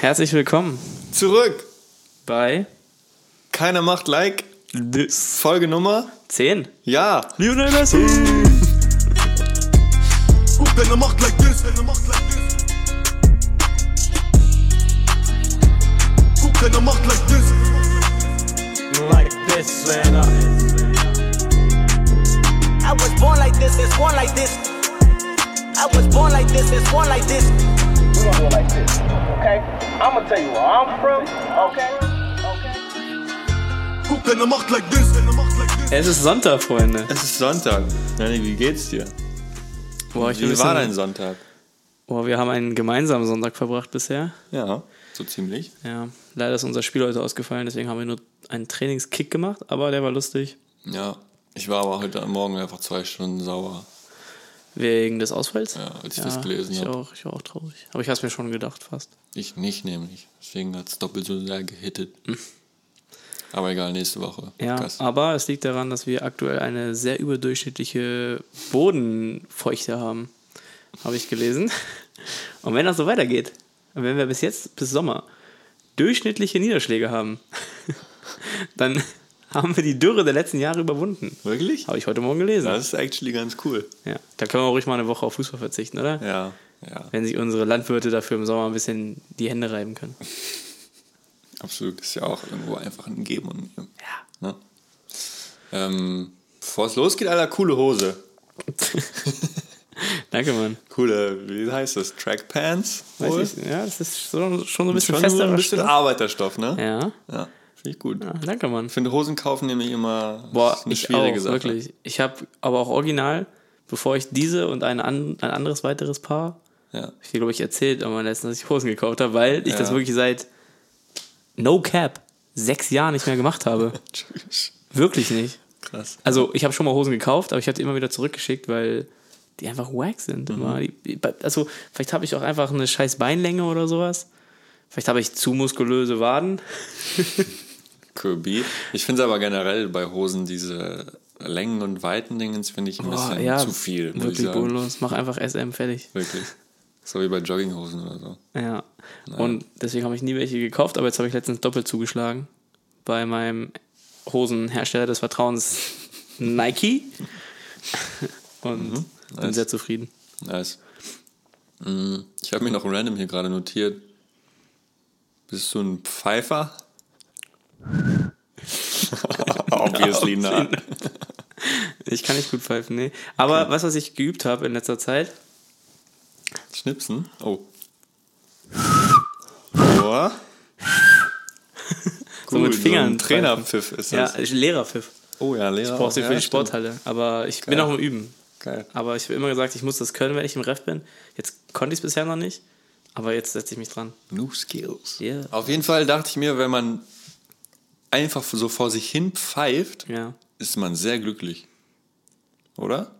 Herzlich willkommen Zurück. bei Keiner macht Like. Folge Nummer? 10. Ja. Lionel Messi. Deine Macht like this, deine Macht like this. Deine Macht like this. like this, man. uh. I was born like this, it's born like this. I was born like this, it's born like this. We gonna do it like this, okay? I'm gonna tell you where I'm from, okay? Okay. Guck, deine Macht like this, deine Macht like this. Es ist Sonntag, Freunde. Es ist Sonntag. Nanni, wie geht's dir? Boah, ich Wie war dein Sonntag? boah, wir haben einen gemeinsamen Sonntag verbracht bisher. Ja, so ziemlich. Ja, leider ist unser Spiel heute ausgefallen, deswegen haben wir nur einen Trainingskick gemacht, aber der war lustig. Ja. Ich war aber heute Morgen einfach zwei Stunden sauer. Wegen des Ausfalls? Ja, als ich das gelesen ich hab. Auch, ich war auch traurig. Aber ich hab's mir schon gedacht, fast. Ich nicht nämlich. Deswegen hat es doppelt so sehr gehittet. Aber egal, nächste Woche. Ja, Gas. aber es liegt daran, dass wir aktuell eine sehr überdurchschnittliche Bodenfeuchte haben. Habe ich gelesen. Und wenn das so weitergeht, und wenn wir bis jetzt, bis Sommer, durchschnittliche Niederschläge haben, dann haben wir die Dürre der letzten Jahre überwunden. Wirklich? Habe ich heute Morgen gelesen. Das ist actually ganz cool. Ja, da können wir auch ruhig mal eine Woche auf Fußball verzichten, oder? Ja, ja. Wenn sich unsere Landwirte dafür im Sommer ein bisschen die Hände reiben können. Absolut. Ist ja auch irgendwo einfach ein Geben und Nehmen. Ja. Ne? Ähm, bevor es losgeht, Alter, coole Hose. Danke, Mann. Coole, wie heißt das? Trackpants? Weiß ich, ja, das ist so, schon so ein bisschen Schon fester. ein bisschen Arbeiterstoff, ne? Ja. Ja, finde ich gut. ja, danke, Mann. Ich finde Hosen kaufen nämlich immer Boah, eine ich schwierige auch, Sache. wirklich. Ich habe aber auch original, bevor ich diese und ein, an, ein anderes weiteres Paar, Ja. ich dir, glaube ich, erzählt, aber letztens, dass ich Hosen gekauft habe, weil ich Ja. das wirklich seit No Cap sechs Jahren nicht mehr gemacht habe. wirklich nicht. Krass. Also, ich habe schon mal Hosen gekauft, aber ich habe die immer wieder zurückgeschickt, weil die einfach wack sind. Mhm. Immer. Die, die, also, vielleicht habe ich auch einfach eine scheiß Beinlänge oder sowas. Vielleicht habe ich zu muskulöse Waden. Kirby. Ich finde es aber generell bei Hosen diese Längen und Weiten Dingens finde ich ein Boah, bisschen ja, zu viel, Wirklich bodenlos. Mach einfach SM fertig. Wirklich. So wie bei Jogginghosen oder so. Ja. Und deswegen habe ich nie welche gekauft, aber jetzt habe ich letztens doppelt zugeschlagen bei meinem Hosenhersteller des Vertrauens Nike. Und bin Mhm. nice. sehr zufrieden. Nice. Mm, Ich habe mir noch random hier gerade notiert. Bist du ein Pfeifer? Obviously not. Ich kann nicht gut pfeifen, nee. Aber was, was ich geübt habe in letzter Zeit, Schnipsen? Oh. Boah. so mit Fingern. ein Trainerpfiff ist ja, das. Lehrerpfiff. Oh ja, Lehrer. Brauchst du ja, für die stimmt. Sporthalle. Aber ich bin Geil. auch im Üben. Geil. Aber ich habe immer gesagt, ich muss das können, wenn ich im Ref bin. Jetzt konnte ich es bisher noch nicht. Aber jetzt setze ich mich dran. New Skills. Yeah. Auf jeden Fall dachte ich mir, wenn man einfach so vor sich hin pfeift, Ja. ist man sehr glücklich. Oder?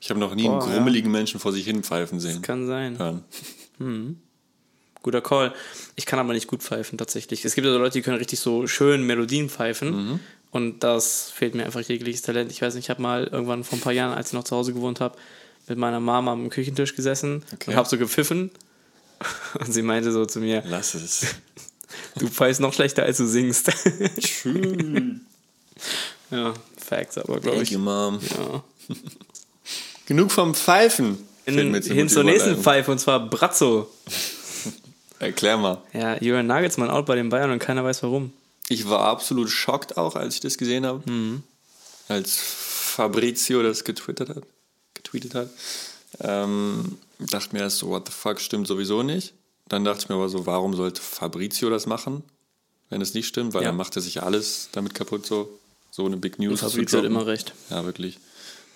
Ich habe noch nie Boah, einen ja. grummeligen Menschen vor sich hin pfeifen sehen. Kann sein. Hören. Guter Call. Ich kann aber nicht gut pfeifen, tatsächlich. Es gibt ja so Leute, die können richtig so schön Melodien pfeifen. Mhm. Und das fehlt mir einfach jegliches Talent. Ich weiß nicht, ich habe mal irgendwann vor ein paar Jahren, als ich noch zu Hause gewohnt habe, mit meiner Mama am Küchentisch gesessen Okay. und habe so gepfiffen. Und sie meinte so zu mir, Lass es. Du pfeifst noch schlechter, als du singst. Schön. ja, Facts aber, glaube Thank ich. you, Mom. Ja. Genug vom Pfeifen. Mir Hin, zur nächsten. Pfeife, und zwar Brazzo. Erklär mal. Ja, Jürgen Nagelsmann out bei den Bayern und keiner weiß warum. Ich war absolut schockt auch, als ich das gesehen habe. Mhm. Als Fabrizio das getwittert hat. Getweetet hat. Ähm, dachte mir erst so, what the fuck, stimmt sowieso nicht. Dann dachte ich mir aber so, warum sollte Fabrizio das machen, wenn es nicht stimmt? Weil Ja. dann macht er sich alles damit kaputt, so, so eine Big News. zu Fabrizio hat immer recht. Ja, wirklich.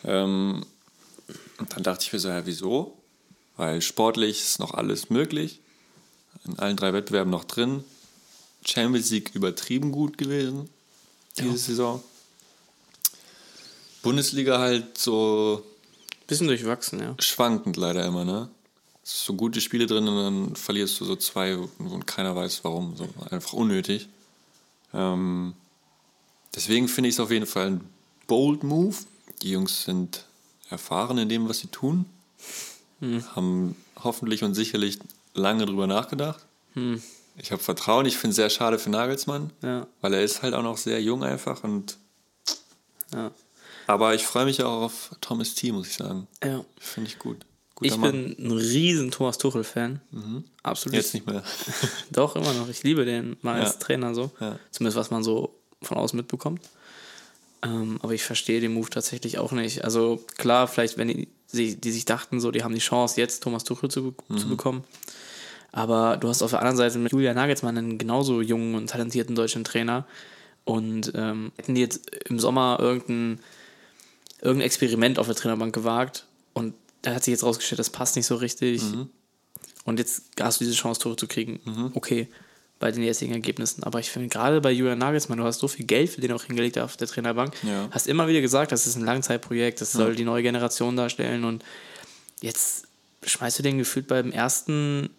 Ähm, und dann dachte ich mir so, ja, wieso? Weil sportlich ist noch alles möglich. In allen drei Wettbewerben noch drin. Champions League übertrieben gut gewesen diese Saison. Bundesliga halt so Bisschen durchwachsen, ja. schwankend leider immer, ne? So gute Spiele drin und dann verlierst du so zwei und keiner weiß warum. So einfach unnötig. Ähm, deswegen finde ich es auf jeden Fall ein bold Move. Die Jungs sind erfahren in dem, was sie tun. Haben hoffentlich und sicherlich lange drüber nachgedacht. Ich habe Vertrauen. Ich finde es sehr schade für Nagelsmann, Ja. weil er ist halt auch noch sehr jung einfach. Und Ja. aber ich freue mich auch auf Thomas T, muss ich sagen. ja. Finde ich gut. Ich Mann. bin ein riesen Thomas Tuchel-Fan. Absolut. Jetzt nicht mehr. Doch, immer noch. Ich liebe den mal als Ja. Trainer so. Ja. Zumindest was man so von außen mitbekommt. Ähm, aber ich verstehe den Move tatsächlich auch nicht. Also klar, vielleicht, wenn die, die sich dachten, so, die haben die Chance, jetzt Thomas Tuchel zu, Mhm. zu bekommen. Aber du hast auf der anderen Seite mit Julia Nagelsmann einen genauso jungen und talentierten deutschen Trainer. Und ähm, hätten die jetzt im Sommer irgendein, irgendein Experiment auf der Trainerbank gewagt da hat sich jetzt rausgestellt, das passt nicht so richtig. Und jetzt hast du diese Chance, Tore zu kriegen. Okay, bei den jetzigen Ergebnissen. Aber ich finde, gerade bei Julian Nagelsmann, du hast so viel Geld für den auch hingelegt auf der Trainerbank. Ja. Hast immer wieder gesagt, das ist ein Langzeitprojekt, das soll die neue Generation darstellen. Und jetzt schmeißt du den gefühlt beim ersten,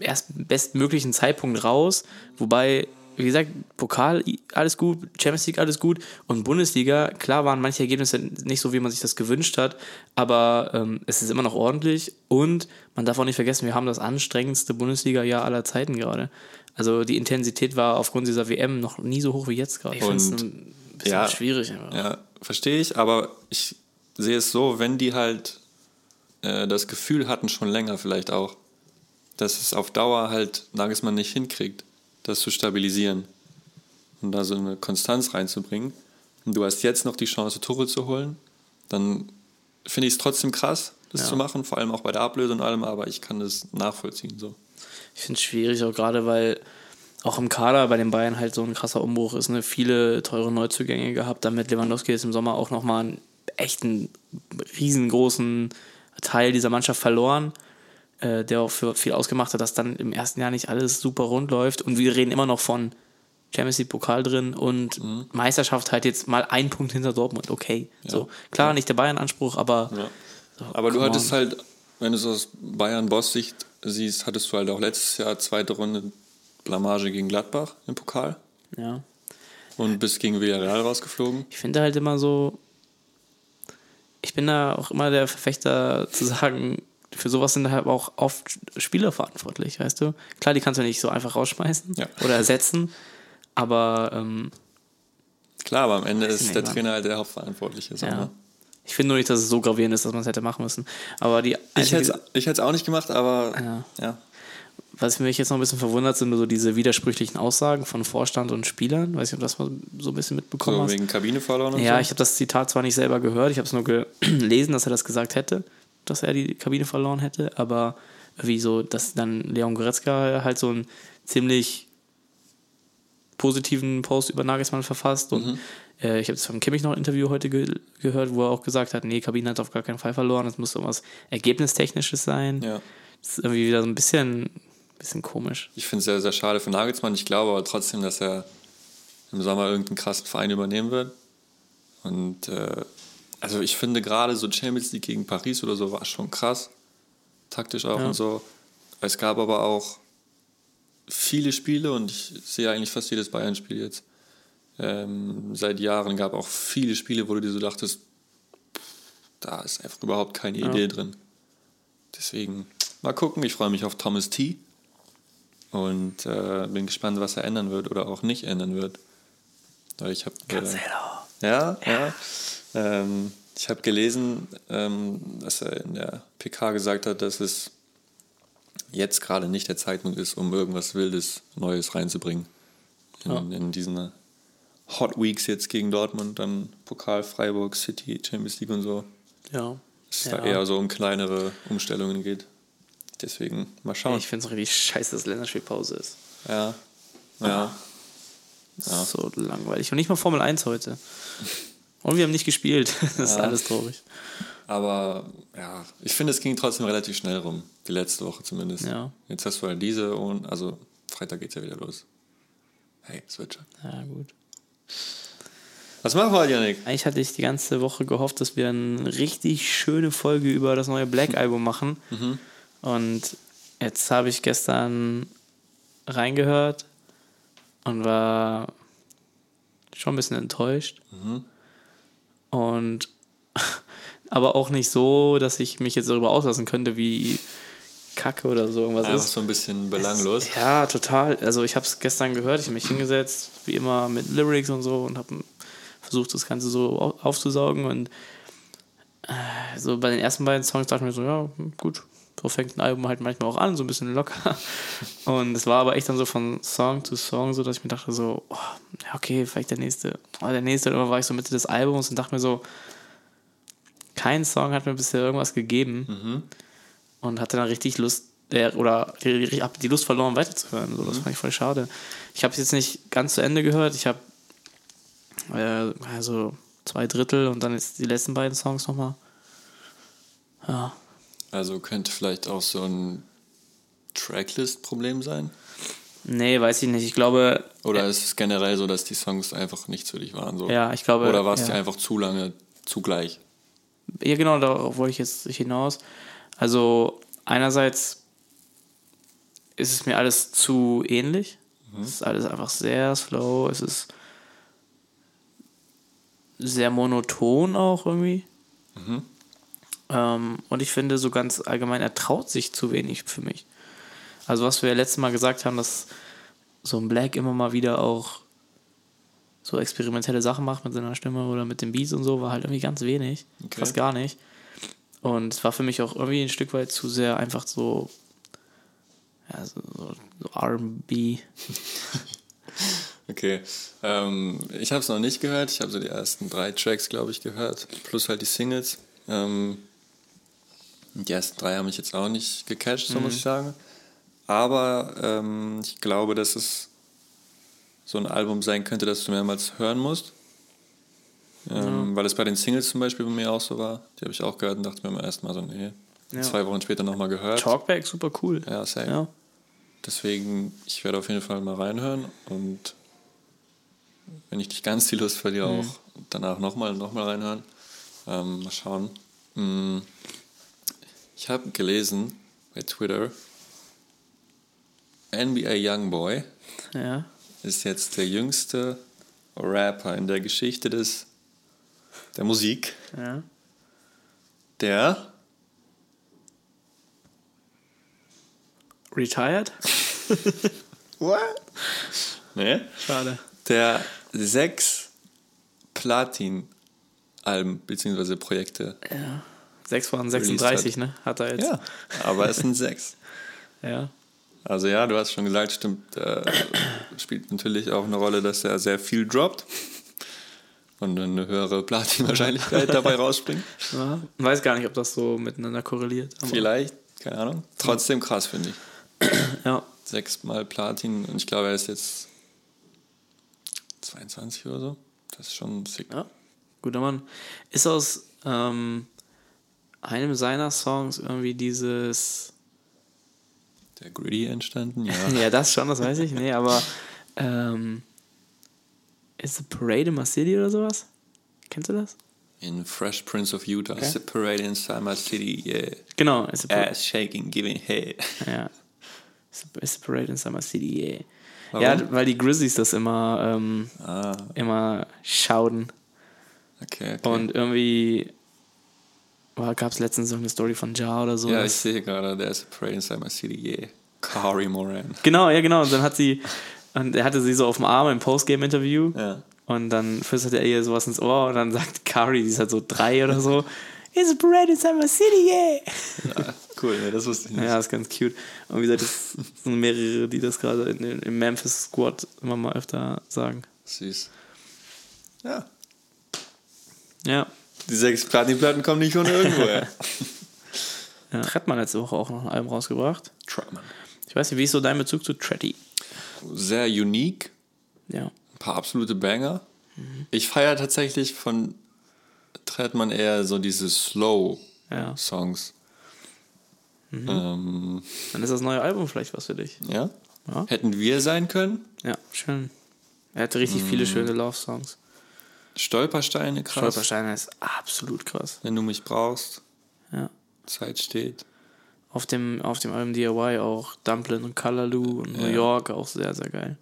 ersten bestmöglichen Zeitpunkt raus. Wobei, wie gesagt, Pokal alles gut, Champions League alles gut und Bundesliga, klar waren manche Ergebnisse nicht so, wie man sich das gewünscht hat, aber ähm, es ist immer noch ordentlich und man darf auch nicht vergessen, wir haben das anstrengendste Bundesliga-Jahr aller Zeiten gerade. Also die Intensität war aufgrund dieser WM noch nie so hoch wie jetzt gerade. Ich finde es ein bisschen ja. schwierig. Aber. Ja, verstehe ich, aber ich sehe es so, wenn die halt äh, das Gefühl hatten, schon länger vielleicht auch, dass es auf Dauer halt Nagelsmann nicht hinkriegt, das zu stabilisieren und da so eine Konstanz reinzubringen. Und du hast jetzt noch die Chance, Tore zu holen, dann finde ich es trotzdem krass, das Ja. zu machen, vor allem auch bei der Ablöse und allem, aber ich kann das nachvollziehen. So. Ich finde es schwierig, auch gerade weil auch im Kader bei den Bayern halt so ein krasser Umbruch ist. Ne? Viele teure Neuzugänge gehabt, damit Lewandowski jetzt im Sommer auch nochmal einen echten, riesengroßen Teil dieser Mannschaft verloren, äh, der auch für viel ausgemacht hat, dass dann im ersten Jahr nicht alles super rund läuft. Und wir reden immer noch von Champions League Pokal drin und Meisterschaft halt jetzt mal ein Punkt hinter Dortmund. Okay, so klar, nicht der Bayern-Anspruch, aber Ja. so, Aber du hattest on. halt, wenn du es aus Bayern-Boss-Sicht siehst, hattest du halt auch letztes Jahr zweite Runde Blamage gegen Gladbach im Pokal ja. und bist gegen Villarreal rausgeflogen. Ich finde halt immer so, ich bin da auch immer der Verfechter zu sagen, für sowas sind halt auch oft Spieler verantwortlich, weißt du? Klar, die kannst du nicht so einfach rausschmeißen Ja. oder ersetzen, aber ähm, Klar, aber am Ende ist der. Trainer halt der Hauptverantwortliche. So, ja. ne? Ich finde nur nicht, dass es so gravierend ist, dass man es hätte machen müssen. Aber die Ich hätte ich es auch nicht gemacht, aber Ja. ja. was mich jetzt noch ein bisschen verwundert, sind nur so diese widersprüchlichen Aussagen von Vorstand und Spielern. Weiß nicht, ob du das mal so ein bisschen mitbekommen So hast. wegen Kabine verloren und Ja, so. ich habe das Zitat zwar nicht selber gehört, ich habe es nur gelesen, dass er das gesagt hätte, dass er die Kabine verloren hätte, aber wie so, dass dann Leon Goretzka halt so einen ziemlich positiven Post über Nagelsmann verfasst und Mhm. äh, ich habe jetzt von Kimmich noch ein Interview heute ge gehört, wo er auch gesagt hat, nee, Kabine hat auf gar keinen Fall verloren, es muss irgendwas Ergebnistechnisches sein. ja. Das ist irgendwie wieder so ein bisschen, bisschen komisch. Ich finde es sehr, sehr schade für Nagelsmann. Ich glaube aber trotzdem, dass er im Sommer irgendeinen krassen Verein übernehmen wird. Und äh, also ich finde gerade so Champions League gegen Paris oder so war schon krass. Taktisch auch Ja. und so. Es gab aber auch viele Spiele und ich sehe eigentlich fast jedes Bayern-Spiel jetzt. Ähm, seit Jahren gab auch viele Spiele, wo du dir so dachtest, da ist einfach überhaupt keine Ja. Idee drin. Deswegen mal gucken. Ich freue mich auf Thomas T. Und äh, bin gespannt, was er ändern wird oder auch nicht ändern wird. Weil ich habe äh, ja, ja. Ähm, ich habe gelesen, ähm, dass er in der PK gesagt hat, dass es jetzt gerade nicht der Zeitpunkt ist, um irgendwas Wildes Neues reinzubringen. In, Ja. in diesen Hot Weeks jetzt gegen Dortmund, dann Pokal, Freiburg, City, Champions League und so. Ja. Dass es Ja. da eher so um kleinere Umstellungen geht. Deswegen mal schauen. Ich finde es richtig scheiße, dass Länderspielpause ist. ja. Ja. Ist So langweilig. Und nicht mal Formel 1 heute. Und wir haben nicht gespielt. Das ist Ja. alles traurig. Aber ja, ich finde, es ging trotzdem relativ schnell rum. Die letzte Woche zumindest. Ja. Jetzt hast du halt diese und also Freitag geht's ja wieder los. Hey, es wird schon. Ja, gut. Was machen wir heute, Janik? Eigentlich hatte ich die ganze Woche gehofft, dass wir eine richtig schöne Folge über das neue Black-Album machen. Und jetzt habe ich gestern reingehört und war schon ein bisschen enttäuscht. Und aber auch nicht so, dass ich mich jetzt darüber auslassen könnte, wie Kacke oder so irgendwas Einfach ist. so ein bisschen belanglos. Ja, total. Also ich habe es gestern gehört, ich habe mich hingesetzt, wie immer mit Lyrics und so und habe versucht, das Ganze so au- aufzusaugen und äh, so bei den ersten beiden Songs dachte ich mir so, ja, gut, so fängt ein Album halt manchmal auch an, so ein bisschen locker. Und es war aber echt dann so von Song zu Song so, dass ich mir dachte so, oh, okay, vielleicht der nächste, oh, der nächste, dann war ich so Mitte des Albums und dachte mir so, kein Song hat mir bisher irgendwas gegeben und hatte dann richtig Lust, äh, oder habe die Lust verloren, weiterzuhören. So, das fand ich voll schade. Ich habe es jetzt nicht ganz zu Ende gehört. Ich habe äh, also zwei Drittel und dann jetzt die letzten beiden Songs nochmal. Ja. Also könnte vielleicht auch so ein Tracklist-Problem sein. Nee, weiß ich nicht. Ich glaube, Oder ist es generell so, dass die Songs einfach nichts für dich waren? So? ja, ich glaube. Oder war es ja. dir einfach zu lange zugleich? Ja, genau, darauf wollte ich jetzt hinaus. Also, einerseits ist es mir alles zu ähnlich. Es ist alles einfach sehr slow. Es ist sehr monoton auch irgendwie. Ähm, und ich finde, so ganz allgemein, er traut sich zu wenig für mich. Also, was wir ja letztes Mal gesagt haben, dass so ein Black immer mal wieder auch so experimentelle Sachen macht mit seiner Stimme oder mit den Beats und so, war halt irgendwie ganz wenig. Okay. Fast gar nicht. Und es war für mich auch irgendwie ein Stück weit zu sehr einfach so, ja, so, so, RB. Okay. Ähm, ich habe es noch nicht gehört. Ich habe so die ersten drei Tracks, glaube ich, gehört. Plus halt die Singles. Ähm, die ersten drei haben mich jetzt auch nicht gecatcht, so muss ich sagen. Aber ähm, ich glaube, dass es so ein Album sein könnte, das du mehrmals hören musst. Ähm, Weil es bei den Singles zum Beispiel bei mir auch so war. Die habe ich auch gehört und dachte mir erst mal so, nee. Ja. Zwei Wochen später nochmal gehört. Talkback, super cool. Ja, same. Ja. Deswegen, ich werde auf jeden Fall mal reinhören und wenn ich nicht ganz die Lust verliere, Mhm. auch danach nochmal noch mal reinhören. Ähm, mal schauen. Mm, Ich habe gelesen bei Twitter, NBA Youngboy ja. ist jetzt der jüngste Rapper in der Geschichte des, der Musik, ja. der Retired? What? Nee? Schade. der sechs Platin-Alben bzw. Projekte. Ja. 6 von 36, ne? Hat er jetzt. Ja, aber es sind sechs. Ja. Also ja, du hast schon gesagt, stimmt, äh, spielt natürlich auch eine Rolle, dass er sehr viel droppt und eine höhere Platin-Wahrscheinlichkeit dabei rausspringt. ja. Weiß gar nicht, ob das so miteinander korreliert. Vielleicht, keine Ahnung. Trotzdem krass, finde ich. Ja. Sechsmal Platin und ich glaube, er ist jetzt 22 oder so. Das ist schon sick. Ja, guter Mann. Ist aus ähm, einem seiner Songs irgendwie dieses. Der Gritty entstanden, ja. Ja, das schon, das weiß ich. Nee, aber. Ähm, ist the Parade in my City oder sowas? Kennst du das? In Fresh Prince of Utah, Okay. separate inside my city, yeah. Genau, the Parade. Ass shaking, giving head. Ja. Ist the Parade in Summer City, yeah. Warum? Ja, weil die Grizzlies das immer, ähm, Ah, immer schauden. okay, okay. Und irgendwie gab es letztens so eine Story von Ja oder so. ja, ich sehe gerade, der separate inside my city, yeah. Kari Moran. Genau, ja, genau. Und dann hat sie, und er hatte sie so auf dem Arm im Postgame-Interview. Ja. Und dann flüsterte er ihr sowas ins Ohr und dann sagt Kari, die ist halt so drei oder so, It's a parade in Summer City, yeah! ja cool, ja, das wusste ich nicht. Ja, ist ganz cute. Und wie gesagt, das sind mehrere, die das gerade im Memphis Squad immer mal öfter sagen. Süß. Ja. Ja. Die sechs Platinplatten kommen nicht von irgendwoher. ja. Trettmann hat letzte Woche auch noch ein Album rausgebracht. Trumman. Ich weiß nicht, wie ist so dein Bezug zu Tretty? Sehr unique. Ja. Ein paar absolute Banger. Ich feiere tatsächlich von Trettmann eher so diese Ja. Slow-Songs. Ähm, Dann ist das neue Album vielleicht was für dich. ja? Ja. Hätten wir sein können. Ja, schön. Er hatte richtig viele schöne Love-Songs. Stolpersteine, krass. Stolpersteine ist absolut krass. Wenn du mich brauchst, Ja. Zeit steht. Auf dem, auf dem Album DIY auch Dumplin und Callaloo und New Ja. York auch sehr, sehr geil.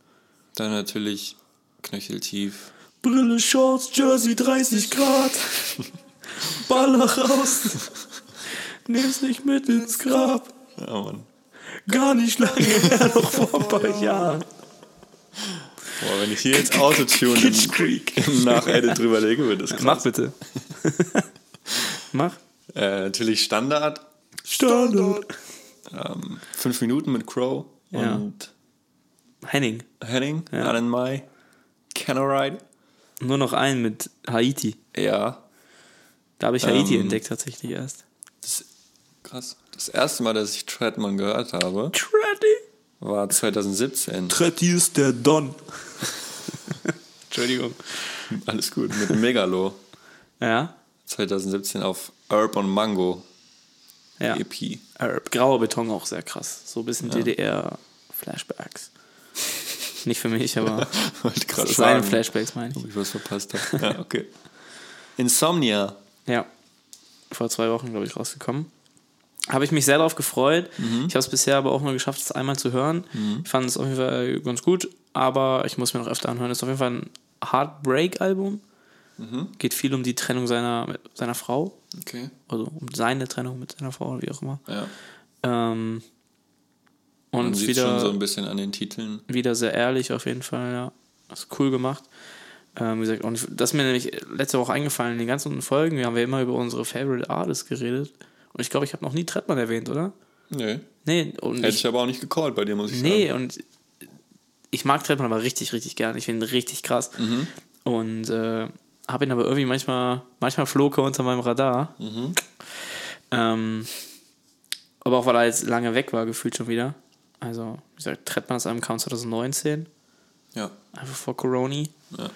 Dann natürlich knöcheltief. Brille, Shorts, Jersey, 30 Grad. Baller raus. Nimm's nicht mit ins Grab. Ja, Mann. Gar nicht lange her, noch vor ein paar Jahren. Boah, wenn ich hier jetzt Autotune im, Nachedit drüber legen würde, das krass. Mach bitte. Mach. Äh, natürlich Standard. Standard. Ähm, fünf Minuten mit Crow Ja. und Henning. Henning, Ja. Alan Mai, Canoride. Nur noch einen mit Haiti. Ja, Da habe ich Haiti Ähm. entdeckt tatsächlich erst. das, krass. Das erste Mal, dass ich Treadman gehört habe, Treddy. War 2017. Treddy ist der Don. Entschuldigung. Alles gut, mit Megalo. Ja. 2017 auf Urban Mango E Ja. EP. Äh, Grauer Beton auch sehr krass. So ein bisschen DDR-Flashbacks. Nicht für mich, aber Wollte gerade das seine Flashbacks meine ob ich. ich was verpasst habe. Ja, okay. Insomnia. Ja. Vor zwei Wochen, glaube ich, rausgekommen. Habe ich mich sehr darauf gefreut. Mhm. Ich habe es bisher aber auch nur geschafft, es einmal zu hören. Ich fand es auf jeden Fall ganz gut, aber ich muss mir noch öfter anhören. Es ist auf jeden Fall ein Heartbreak-Album. Mhm. Geht viel um die Trennung seiner, seiner Frau. Okay. Also um seine Trennung mit seiner Frau, oder wie auch immer. Ja. Ähm, und Man sieht wieder, schon so ein bisschen an den Titeln. wieder sehr ehrlich auf jeden Fall, ja. Das ist cool gemacht. Ähm, wie gesagt, und das ist mir nämlich letzte Woche eingefallen, in den ganzen Folgen, wir haben ja immer über unsere Favorite Artists geredet. Und ich glaube, ich habe noch nie Trettmann erwähnt, oder? Nee. Nee, und Hätte ich, ich aber auch nicht gecallt bei dir, muss ich nee, sagen. und ich mag Trettmann aber richtig, richtig gern. Ich finde ihn richtig krass. Mhm. Und äh, habe ihn aber irgendwie manchmal, manchmal flog er unter meinem Radar. Mhm. Ähm, aber auch weil er jetzt lange weg war, gefühlt schon wieder. Also, wie gesagt, Trettmanns Album kam 2019, Ja. einfach vor Corona. ja.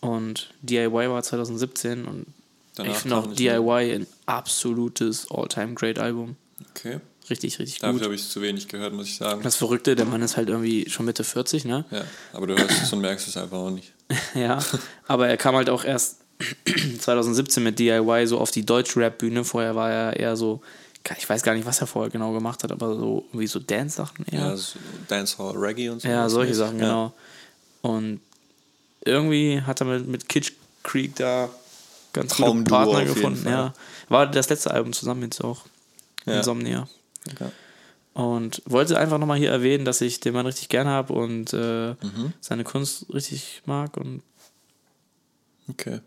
Und DIY war 2017 und Danach ich finde auch. DIY ein absolutes All-Time-Great-Album. Okay. Richtig, richtig Dafür gut. habe ich zu wenig gehört, muss ich sagen. Das Verrückte, der Mann ist halt irgendwie schon Mitte 40, ne? Ja, aber du hörst es und merkst es einfach auch nicht. Ja, aber er kam halt auch erst 2017 mit DIY so auf die Deutsch-Rap-Bühne. Vorher war er eher so, ich weiß gar nicht, was er vorher genau gemacht hat, aber so irgendwie so Dance-Sachen eher. Ja, so Dancehall, Reggae und so. Ja, solche Sachen, ja. genau. Und irgendwie hat er mit, mit Kitsch Creek da ganz gute Traumduo Partner gefunden. Ja. War das letzte Album zusammen jetzt auch. Ja. Insomnia. Okay. Und wollte einfach nochmal hier erwähnen, dass ich den Mann richtig gern habe und äh, Mhm. seine Kunst richtig mag und okay.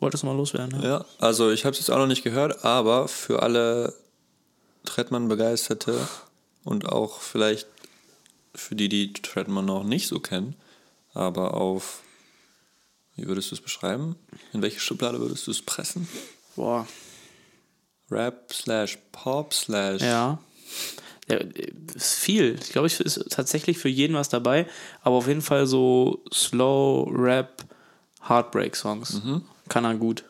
wollte es mal loswerden. Ja. Ja, also ich habe es jetzt auch noch nicht gehört, aber für alle Trettmann-Begeisterte und auch vielleicht für die, die Trettmann noch nicht so kennen, aber auf, wie würdest du es beschreiben? In welche Schublade würdest du es pressen? Boah, Rap slash Pop slash. ja. Ja, ist viel. Ich glaube, es ist tatsächlich für jeden was dabei, aber auf jeden Fall so Slow Rap Heartbreak-Songs. Mhm. Kann er gut.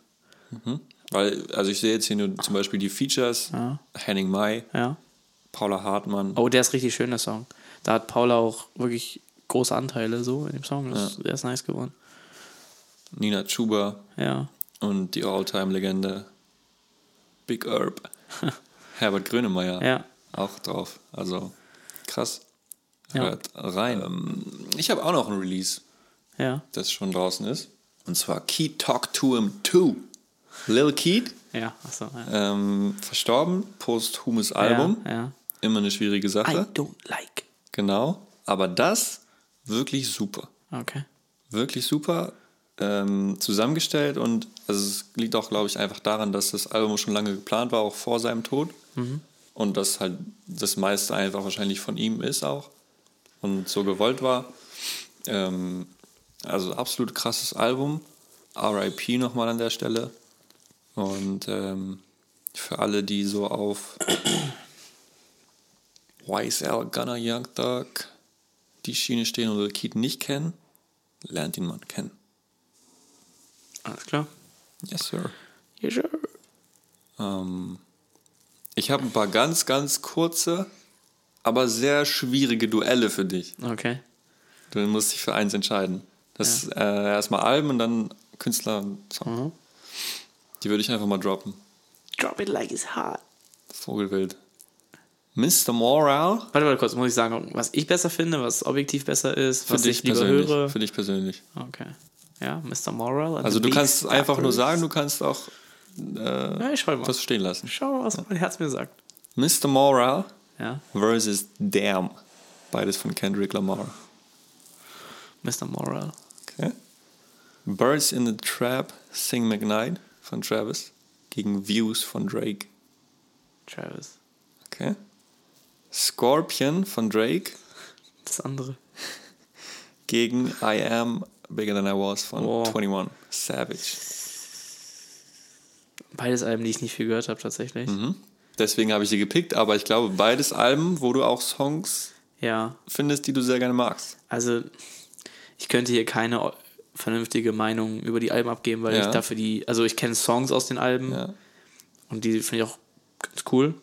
Weil, also ich sehe jetzt hier nur zum Beispiel die Features: Ja. Henning Mai, Ja. Paula Hartmann. Oh, der ist richtig schön, der Song. Da hat Paula auch wirklich große Anteile so in dem Song. Das, Der ist nice geworden. Nina Chuba Ja. und die Alltime-Legende Big Herb. Herbert Grönemeyer. Ja. Auch drauf. Also krass. Ja. Hört rein. Ähm, ich habe auch noch ein Release, Ja. das schon draußen ist. Und zwar Keith Talk to Him 2. Lil Keith, Ja, achso. Ja. ähm, verstorben, posthumes Album. Ja. Immer eine schwierige I Sache. don't like. Genau. Aber das wirklich super. Okay. wirklich super ähm, zusammengestellt und also es liegt auch, glaube ich, einfach daran, dass das Album schon lange geplant war, auch vor seinem Tod. Und dass halt das meiste einfach wahrscheinlich von ihm ist auch und so gewollt war. Ähm, also absolut krasses Album. RIP nochmal an der Stelle. Und ähm, für alle, die so auf YSL, Gunner, Young Thug, die Schiene stehen oder Keith nicht kennen, lernt ihn mal kennen. Alles klar. Yes, sir. Ja, sure. Ähm, ich habe ein paar ganz, ganz kurze, aber sehr schwierige Duelle für dich. Okay. Du musst dich für eins entscheiden. Das ist äh, erstmal Alben und dann Künstler und Song. Mhm. Die würde ich einfach mal droppen. Drop it like it's hot. Vogelwild. Mr. Moral. Warte mal kurz, muss ich sagen, was ich besser finde, was objektiv besser ist, Für was dich ich lieber persönlich. höre. Für dich persönlich. Okay. Ja, Mr. Moral. Also du kannst einfach nur sagen, du kannst auch Ja, ich schau mal. das stehen lassen. Schau, was mein Herz mir sagt. Mr. Moral Ja, versus Damn. Beides von Kendrick Lamar. Mr. Moral. Okay. Birds in the Trap, Sing McKnight von Travis gegen Views von Drake. Travis. Okay. Scorpion von Drake Das andere. gegen I Am Bigger Than I Was von Boah. 21 Savage. Beides Alben, die ich nicht viel gehört habe, tatsächlich. Deswegen habe ich sie gepickt, aber ich glaube, beides Alben, wo du auch Songs Ja, findest, die du sehr gerne magst. also ich könnte hier keine vernünftige Meinung über die Alben abgeben, weil Ja. ich dafür die, also ich kenne Songs aus den Alben Ja. und die finde ich auch ganz cool.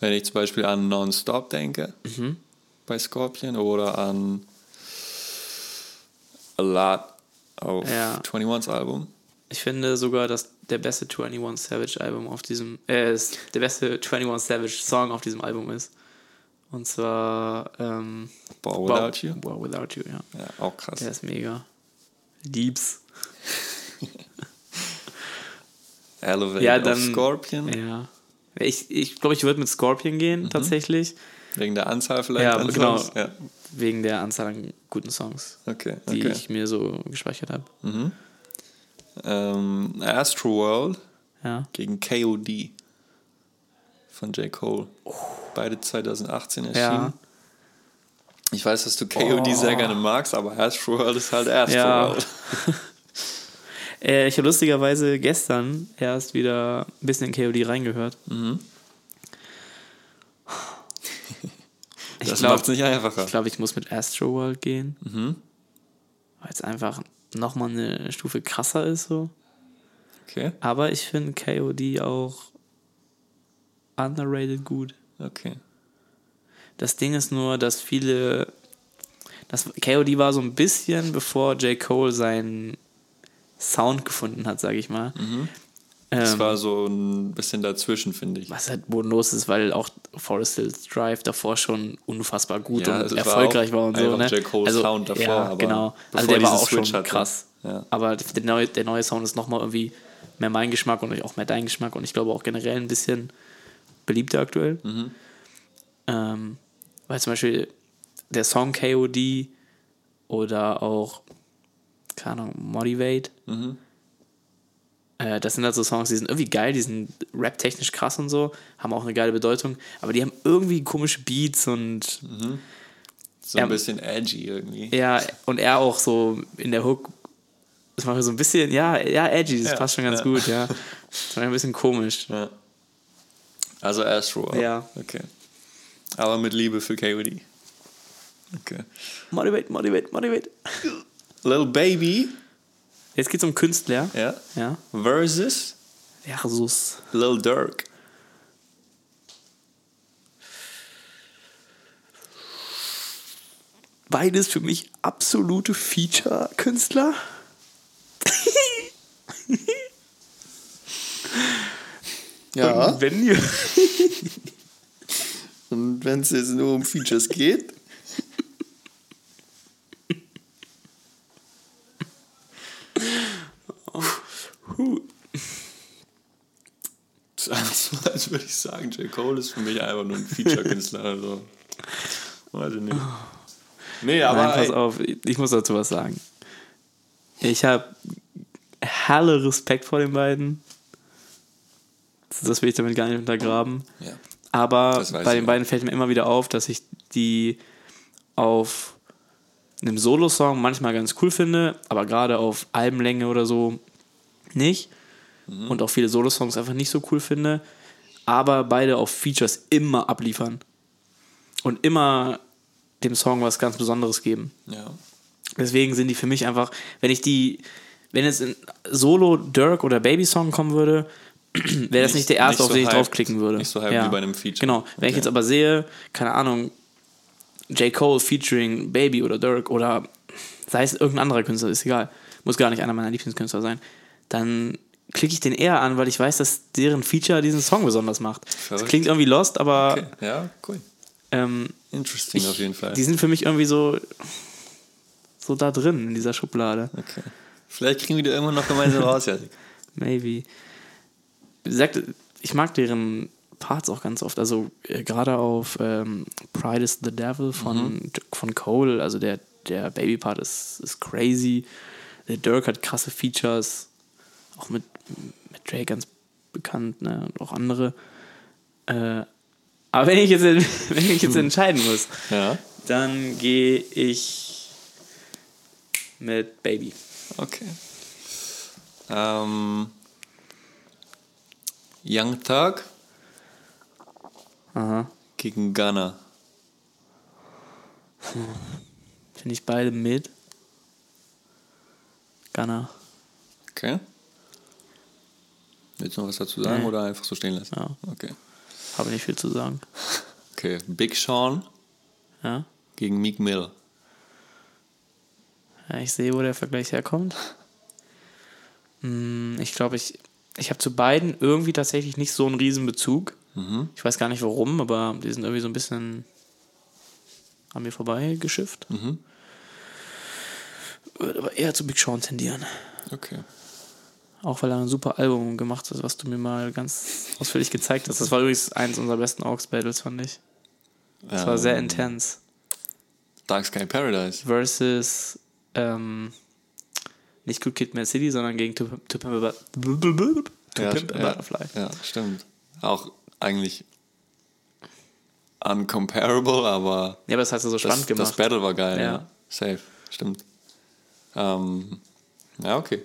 Wenn ich zum Beispiel an Non-Stop denke, Mhm. bei Scorpion, oder an A Lot auf Ja. 21s Album. Ich finde sogar, dass der beste 21 Savage Album auf diesem, äh, ist der beste 21 Savage Song auf diesem Album ist. Und zwar, ähm, Wow- Without You. Wow Without You, ja. Ja, auch krass. Der ist mega. Lieb's. Elevate Ja, dann- Scorpion. Ja. Ich glaube, ich, glaub, ich würde mit Scorpion gehen, tatsächlich. Wegen der Anzahl vielleicht Ja, an genau. Songs. Ja. Wegen der Anzahl an guten Songs, Okay, die okay. ich mir so gespeichert habe. Ähm, Astro World Ja. gegen KOD von J. Cole. Beide 2018 erschienen. Ja. Ich weiß, dass du KOD sehr gerne magst, aber Astro World ist halt Astro Ja. World. Äh, ich habe lustigerweise gestern erst wieder ein bisschen in KOD reingehört. Ich Das glaube, macht es nicht einfacher. ich, glaub, ich muss mit Astro World gehen. Mhm. Weil es einfach nochmal eine Stufe krasser ist so. Okay, Aber ich finde KOD auch underrated gut. okay. Das Ding ist nur, dass viele. Das KOD war so ein bisschen, bevor J. Cole seinen Sound gefunden hat, sage ich mal. Das Ähm, war so ein bisschen dazwischen, finde ich. was halt bodenlos ist, weil auch Forest Hills Drive davor schon unfassbar gut Ja, und war erfolgreich auch war, und so. Ne? J. Cole's Sound davor, ja, aber genau. Also der war auch schon Switch hatte. krass. Ja. Aber der neue, der neue Sound ist nochmal irgendwie mehr mein Geschmack und auch mehr dein Geschmack und ich glaube auch generell ein bisschen beliebter aktuell. Mhm. Ähm, weil zum Beispiel der Song KOD oder auch, keine Ahnung, Motivate. Mhm. Äh, das sind halt so Songs, die sind irgendwie geil, die sind rap-technisch krass und so, haben auch eine geile Bedeutung, aber die haben irgendwie komische Beats und So ein Ja. bisschen edgy irgendwie. ja, und er auch so in der Hook, das macht so ein bisschen, ja, ja, edgy, das Ja, passt schon ganz ja. gut, ja. Das war ein bisschen komisch. Ja. Also Astro. Ja. Okay. Aber mit Liebe für KOD. Okay. Motivate, motivate, motivate. Little Baby, Jetzt geht's um Künstler. ja, Ja. versus Versus. Lil Durk. Beides für mich absolute Feature-Künstler. Ja. Und wenn ihr. Und wenn es jetzt nur um Features geht. So, als würde ich sagen, J. Cole ist für mich einfach nur ein Feature-Künstler. Also, weiß ich nicht. Nee, aber Nein, pass auf, ich muss dazu was sagen. Ich habe helle Respekt vor den beiden. Das will ich damit gar nicht untergraben. Ja. Aber bei den beiden fällt mir immer wieder auf, dass ich die auf einem Solo-Song manchmal ganz cool finde, aber gerade auf Albenlänge oder so nicht. Mhm. Und auch viele Solo-Songs einfach nicht so cool finde. Aber beide auf Features immer abliefern. Und immer dem Song was ganz Besonderes geben. ja. Deswegen sind die für mich einfach, wenn ich die, wenn jetzt ein Solo Dirk oder Baby Song kommen würde, wäre das Nicht- der erste, nicht auf so den ich hyped. draufklicken würde. Nicht so hyped wie bei einem Feature. Genau. Wenn ich Okay. jetzt aber sehe, keine Ahnung, J. Cole featuring Baby oder Dirk oder sei es irgendein anderer Künstler, ist egal, muss gar nicht einer meiner Lieblingskünstler sein, dann klicke ich den eher an, weil ich weiß, dass deren Feature diesen Song besonders macht. Das klingt irgendwie lost, aber Okay. Ja, cool. ähm, Interesting ich, auf jeden Fall. die sind für mich irgendwie so, so da drin in dieser Schublade. Okay. Vielleicht kriegen wir die irgendwann noch gemeinsam raus, ja. Maybe. Wie gesagt, ich mag deren Parts auch ganz oft. Also äh, gerade auf ähm, Pride is the Devil von, von Cole, also der, der Baby-Part ist, ist crazy. Der Dirk hat krasse Features, auch mit, mit Drake ganz bekannt, ne? Und auch andere. Äh, aber wenn ich jetzt, wenn ich jetzt entscheiden muss, Ja. dann gehe ich mit Baby. Okay. Ähm, Young Thug Aha. gegen Gunner. Finde ich beide mit. Gunner. Okay. Willst du noch was dazu sagen Nee. oder einfach so stehen lassen? Ja. Okay. Habe nicht viel zu sagen. Okay. Big Sean Ja? gegen Meek Mill. Ja, ich sehe, wo der Vergleich herkommt. Hm, Ich glaube, ich, ich habe zu beiden irgendwie tatsächlich nicht so einen riesen Bezug. Ich weiß gar nicht warum, aber die sind irgendwie so ein bisschen an mir vorbei geschifft. Würde aber eher zu Big Sean tendieren. Okay. Auch weil er ein super Album gemacht hat, was du mir mal ganz ausführlich gezeigt hast. Das war übrigens eins unserer besten Aux-Battles, fand ich. Das war sehr intens. Dark Sky Paradise. Versus ähm, nicht Good Kid, Mad City, sondern gegen To, to Pimp a, Bu- to Ja, Pimp a ja, Butterfly. ja, stimmt. Auch eigentlich uncomparable, aber Ja, aber das hat so spannend das, gemacht. das Battle war geil. Ja. Ja. Safe. Stimmt. Ähm, ja, okay.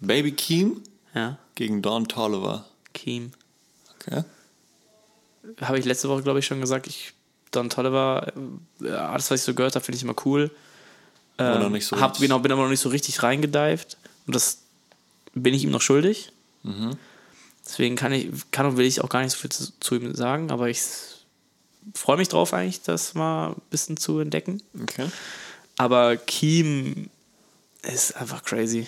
Baby Keem ja, gegen Don Tolliver. Keem. Okay. Habe ich letzte Woche, glaube ich, schon gesagt, ich, Don Tolliver, äh, alles, was ich so gehört habe, finde ich immer cool. Ähm, noch nicht so hab, richtig- genau, bin aber noch nicht so richtig reingedived. Und das bin ich ihm noch schuldig. Mhm. Deswegen kann ich, kann und will ich auch gar nicht so viel zu, zu ihm sagen, aber ich freue mich drauf eigentlich, das mal ein bisschen zu entdecken. Okay. Aber Keem ist einfach crazy.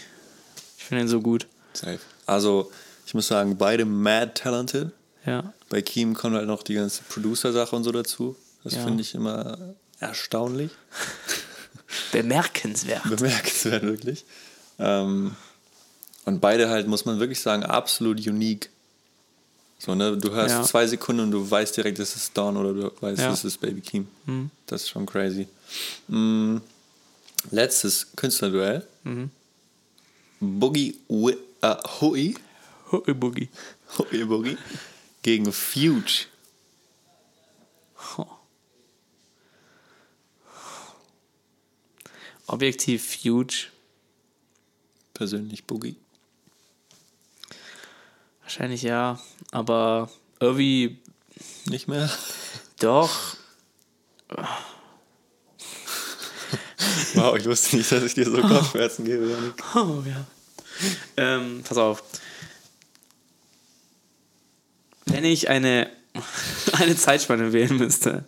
Ich finde ihn so gut. Safe. Also, ich muss sagen, beide mad talented. Ja. Bei Keem kommt halt noch die ganze Producer-Sache und so dazu. Das Ja. finde ich immer erstaunlich. Bemerkenswert. Bemerkenswert, wirklich. Ähm, und beide halt, muss man wirklich sagen, absolut unique. So, ne? Du hörst Ja. zwei Sekunden und du weißt direkt, das ist Dawn oder du weißt, Ja. das ist Baby Keem. Das ist schon crazy. Mm, letztes Künstlerduell. Boogie Wi- äh, Hui, Hui Boogie. Hui Boogie gegen Fuge. Objektiv huge. Persönlich Boogie. Wahrscheinlich ja. Aber irgendwie Nicht mehr? doch. Wow, ich wusste nicht, dass ich dir so Kopfschmerzen gebe, Janik. Oh ja. Ähm, pass auf. Wenn ich eine, eine Zeitspanne wählen müsste,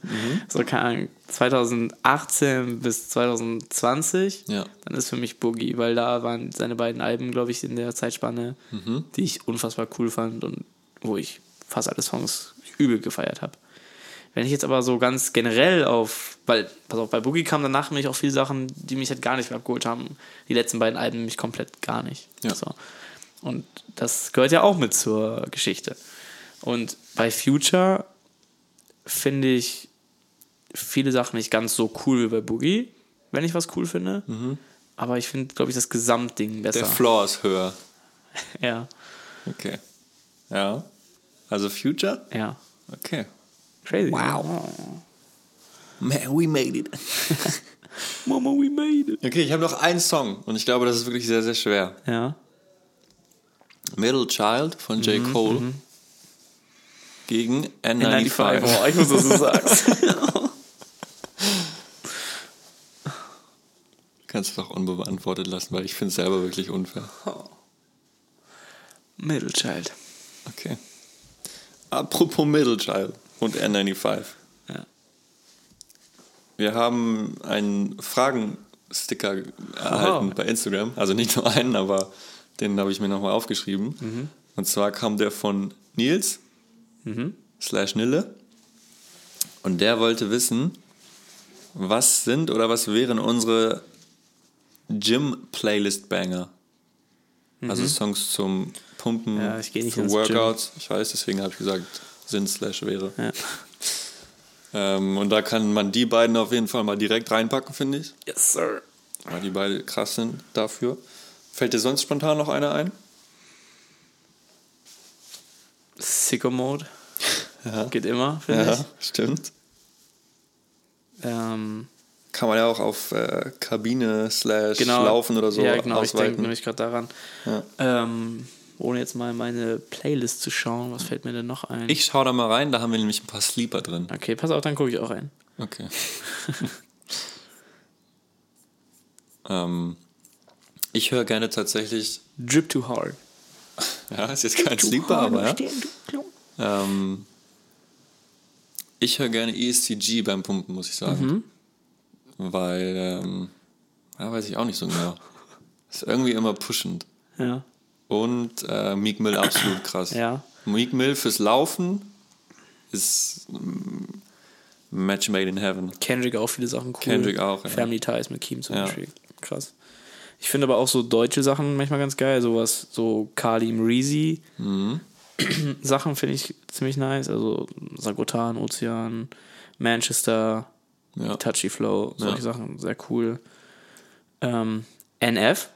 so keine Ahnung, 2018 bis 2020, Ja. dann ist für mich Boogie, weil da waren seine beiden Alben, glaube ich, in der Zeitspanne, die ich unfassbar cool fand und wo ich fast alle Songs übel gefeiert habe. Wenn ich jetzt aber so ganz generell auf, weil, pass auf, bei Boogie kamen danach nämlich auch viele Sachen, die mich halt gar nicht mehr abgeholt haben. Die letzten beiden Alben mich komplett gar nicht. Ja. So. Und das gehört ja auch mit zur Geschichte. Und bei Future finde ich viele Sachen nicht ganz so cool wie bei Boogie, wenn ich was cool finde. Aber ich finde, glaube ich, das Gesamtding besser. Der Floor ist höher. ja, Okay. Ja. Also Future? ja. Okay. Crazy. Wow. Man, we made it. Mama, we made it. Okay, ich habe noch einen Song und ich glaube, das ist wirklich sehr, sehr schwer. Ja. Middle Child von J. Cole gegen N95. N95. Oh, ich muss, dass du sagst. Kannst du doch unbeantwortet lassen, weil ich finde es selber wirklich unfair. Middle Child. Okay. Apropos Middle Child und N95. Ja. Wir haben einen Fragensticker erhalten Oh. bei Instagram. Also nicht nur einen, aber den habe ich mir nochmal aufgeschrieben. Mhm. Und zwar kam der von Nils slash Nille. Und der wollte wissen, was sind oder was wären unsere Gym-Playlist-Banger? Also Songs zum Pumpen Mhm. Ja, ich für. Workouts. Ich weiß, deswegen habe ich gesagt Sinn slash wäre. Ja. Ähm, und da kann man die beiden auf jeden Fall mal direkt reinpacken, finde ich. Yes, sir. Weil die beide krass sind dafür. Fällt dir sonst spontan noch einer ein? Sicko Mode. Ja. Geht immer, finde Ja, stimmt. ich. Ähm, Kann man ja auch auf äh, Kabine slash genau. Laufen oder so Ja, genau, ich denke ausweiten. nämlich gerade daran. Ja. Ähm, ohne jetzt mal in meine Playlist zu schauen, was fällt mir denn noch ein? Ich schau da mal rein, da haben wir nämlich ein paar Sleeper drin. Okay, pass auf, dann gucke ich auch rein. Okay. ähm, ich höre gerne tatsächlich, Drip Too Hard. ja, ist jetzt kein Sleeper, aber ja. Ähm, ich höre gerne ESTG beim Pumpen, muss ich sagen. Weil, ähm, ja, weiß ich auch nicht so genau. Ist irgendwie immer pushend. Ja. Und äh, Meek Mill absolut krass. Ja. Meek Mill fürs Laufen ist mm, Match made in heaven. Kendrick auch viele Sachen cool. Kendrick auch, ja. Family Ties mit Keem zum Ja. Beispiel. Krass. Ich finde aber auch so deutsche Sachen manchmal ganz geil. Sowas, so Kali Mreezy Mhm. Sachen finde ich ziemlich nice. Also Sagotan, Ozean, Manchester, Ja. Touchy Flow, solche Ja. Sachen, sehr cool. Ähm, NF,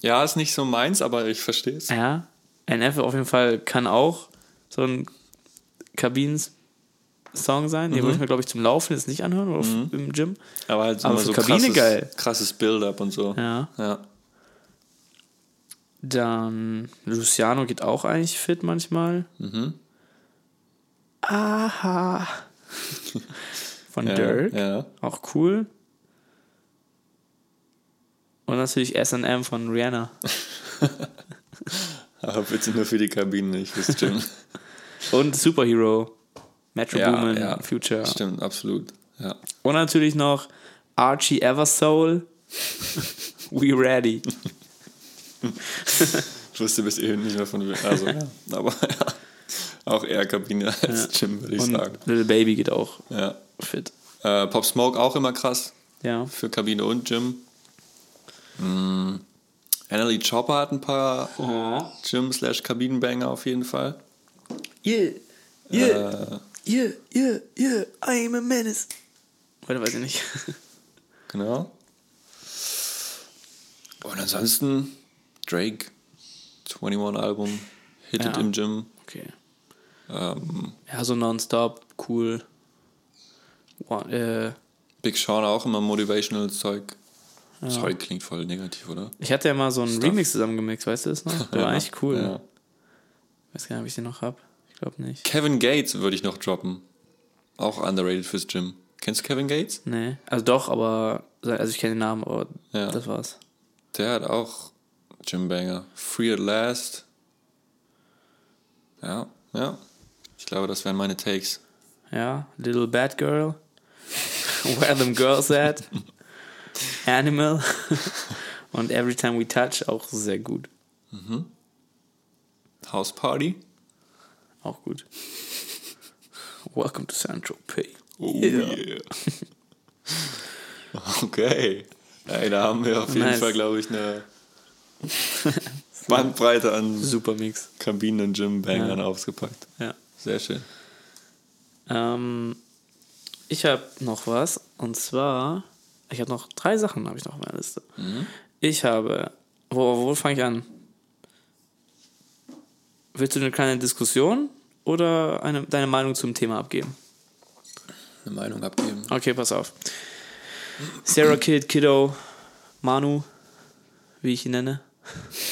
ja, ist nicht so meins, aber ich verstehe es. ja. NF auf jeden Fall kann auch so ein Kabinens-Song sein. Den würde ich mir, glaube ich, zum Laufen jetzt nicht anhören oder f- im Gym. Aber halt Aber immer für so Kabine krasses, geil. krasses Build-up und so. Ja. ja. Dann Luciano geht auch eigentlich fit manchmal. Aha. Von Ja, Dirk. ja. Auch cool. Und natürlich SM von Rihanna. Aber bitte nur für die Kabine, nicht fürs Gym. Und Superhero. Metro ja, Boomin, ja. Future. Stimmt, absolut. Ja. Und natürlich noch Archie Eversoul. We Ready. Ich wusste bis eben nicht mehr von wem. Also, ja. Aber ja. Auch eher Kabine als Gym, würde ich Und sagen. Little Baby geht auch Ja. fit. Äh, Pop Smoke auch immer krass. Ja. Für Kabine und Gym. Mm. Annalie Chopper hat ein paar Gym slash Kabinenbanger auf jeden Fall. Yeah, yeah, Äh, yeah, yeah, yeah, I am a menace. Weiter weiß ich nicht. genau. Und ansonsten Drake, 21 Album, hittet Ja. im Gym. Okay. Ähm, Ja, so nonstop, cool. One, äh, Big Sean auch immer motivational Zeug. Zeug klingt voll negativ, oder? ich hatte ja mal so einen Stuff. Remix zusammengemixt, weißt du das noch? Der war eigentlich cool. Ja. Weiß gar nicht, ob ich den noch hab. Ich glaube nicht. Kevin Gates würde ich noch droppen. Auch underrated fürs Gym. Kennst du Kevin Gates? Nee. Also doch, aber. Also ich kenne den Namen, aber Ja. das war's. Der hat auch Gymbanger. Free at Last. Ja, ja. Ich glaube, das wären meine Takes. Ja, Little Bad Girl. Where them girls at. Animal. Und Every Time We Touch auch sehr gut. House Party. Auch gut. Welcome to Central Pay. Oh yeah. okay. Ey, da haben wir auf jeden Nice. Fall, glaube ich, eine Bandbreite an Super Mix. Kabinen- und Gym-Bangern ausgepackt. Ja. Sehr schön. Ähm, ich habe noch was. Und zwar, ich habe noch drei Sachen habe ich noch auf meiner Liste. Ich habe, wo, wo fange ich an? Willst du eine kleine Diskussion oder eine, deine Meinung zum Thema abgeben? Eine Meinung abgeben. Okay, pass auf. Sarah Kid, Kiddo, Manu, wie ich ihn nenne,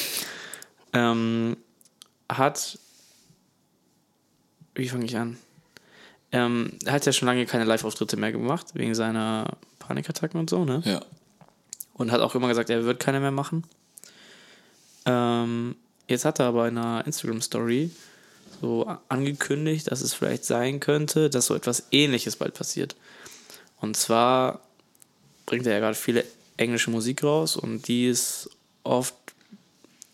ähm, hat. Wie fange ich an? Ähm, er hat ja schon lange keine Live-Auftritte mehr gemacht, wegen seiner Panikattacken und so, ne? Ja. Und hat auch immer gesagt, er wird keine mehr machen. Ähm, jetzt hat er aber in einer Instagram-Story so angekündigt, dass es vielleicht sein könnte, dass so etwas ähnliches bald passiert. Und zwar bringt er ja gerade viele englische Musik raus und die ist oft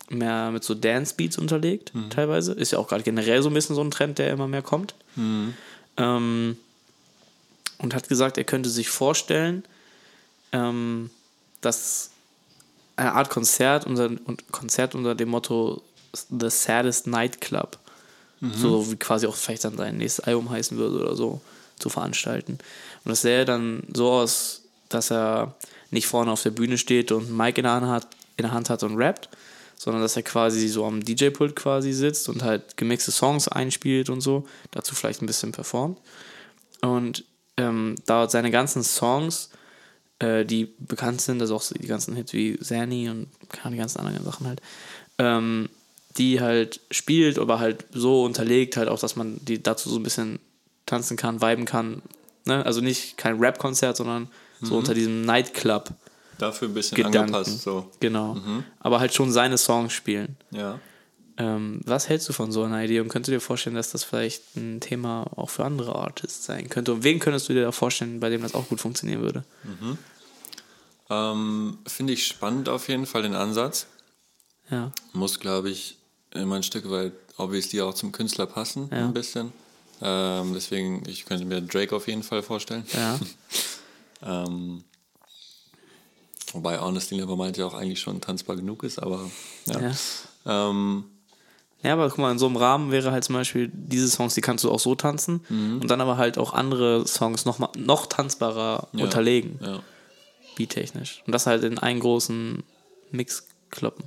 mehr mit so Dance-Beats unterlegt, teilweise. Ist ja auch gerade generell so ein bisschen so ein Trend, der immer mehr kommt. Ähm, und hat gesagt, er könnte sich vorstellen, ähm, dass eine Art Konzert unter, und Konzert unter dem Motto The Saddest Night Club so wie quasi auch vielleicht dann sein nächstes Album heißen würde oder so, zu veranstalten. Und das sähe dann so aus, dass er nicht vorne auf der Bühne steht und Mic in der Hand hat, in der Hand hat und rappt, sondern dass er quasi so am DJ-Pult quasi sitzt und halt gemixte Songs einspielt und so, dazu vielleicht ein bisschen performt. Und ähm, da seine ganzen Songs, äh, die bekannt sind, also auch die ganzen Hits wie Zanny und keine die ganzen anderen Sachen halt, ähm, die halt spielt, aber halt so unterlegt, halt auch, dass man die dazu so ein bisschen tanzen kann, viben kann. Ne? Also nicht kein Rap-Konzert, sondern so unter diesem Nightclub. Dafür ein bisschen Gedanken. angepasst. So. Genau. Aber halt schon seine Songs spielen. Ja. Ähm, was hältst du von so einer Idee und könntest du dir vorstellen, dass das vielleicht ein Thema auch für andere Artists sein könnte? Und wen könntest du dir da vorstellen, bei dem das auch gut funktionieren würde? Ähm, Finde ich spannend auf jeden Fall den Ansatz. Ja. Muss, glaube ich, immer ein Stück weit obviously auch zum Künstler passen, Ja. ein bisschen. Ähm, deswegen, ich könnte mir Drake auf jeden Fall vorstellen. Ja. Ähm, wobei Honestly Nevermind ja auch eigentlich schon tanzbar genug ist, aber ja. Ja. Ähm, Ja, aber guck mal, in so einem Rahmen wäre halt zum Beispiel diese Songs, die kannst du auch so tanzen Mhm. und dann aber halt auch andere Songs noch, mal, noch tanzbarer ja, unterlegen, Ja. beattechnisch. Und das halt in einen großen Mix kloppen.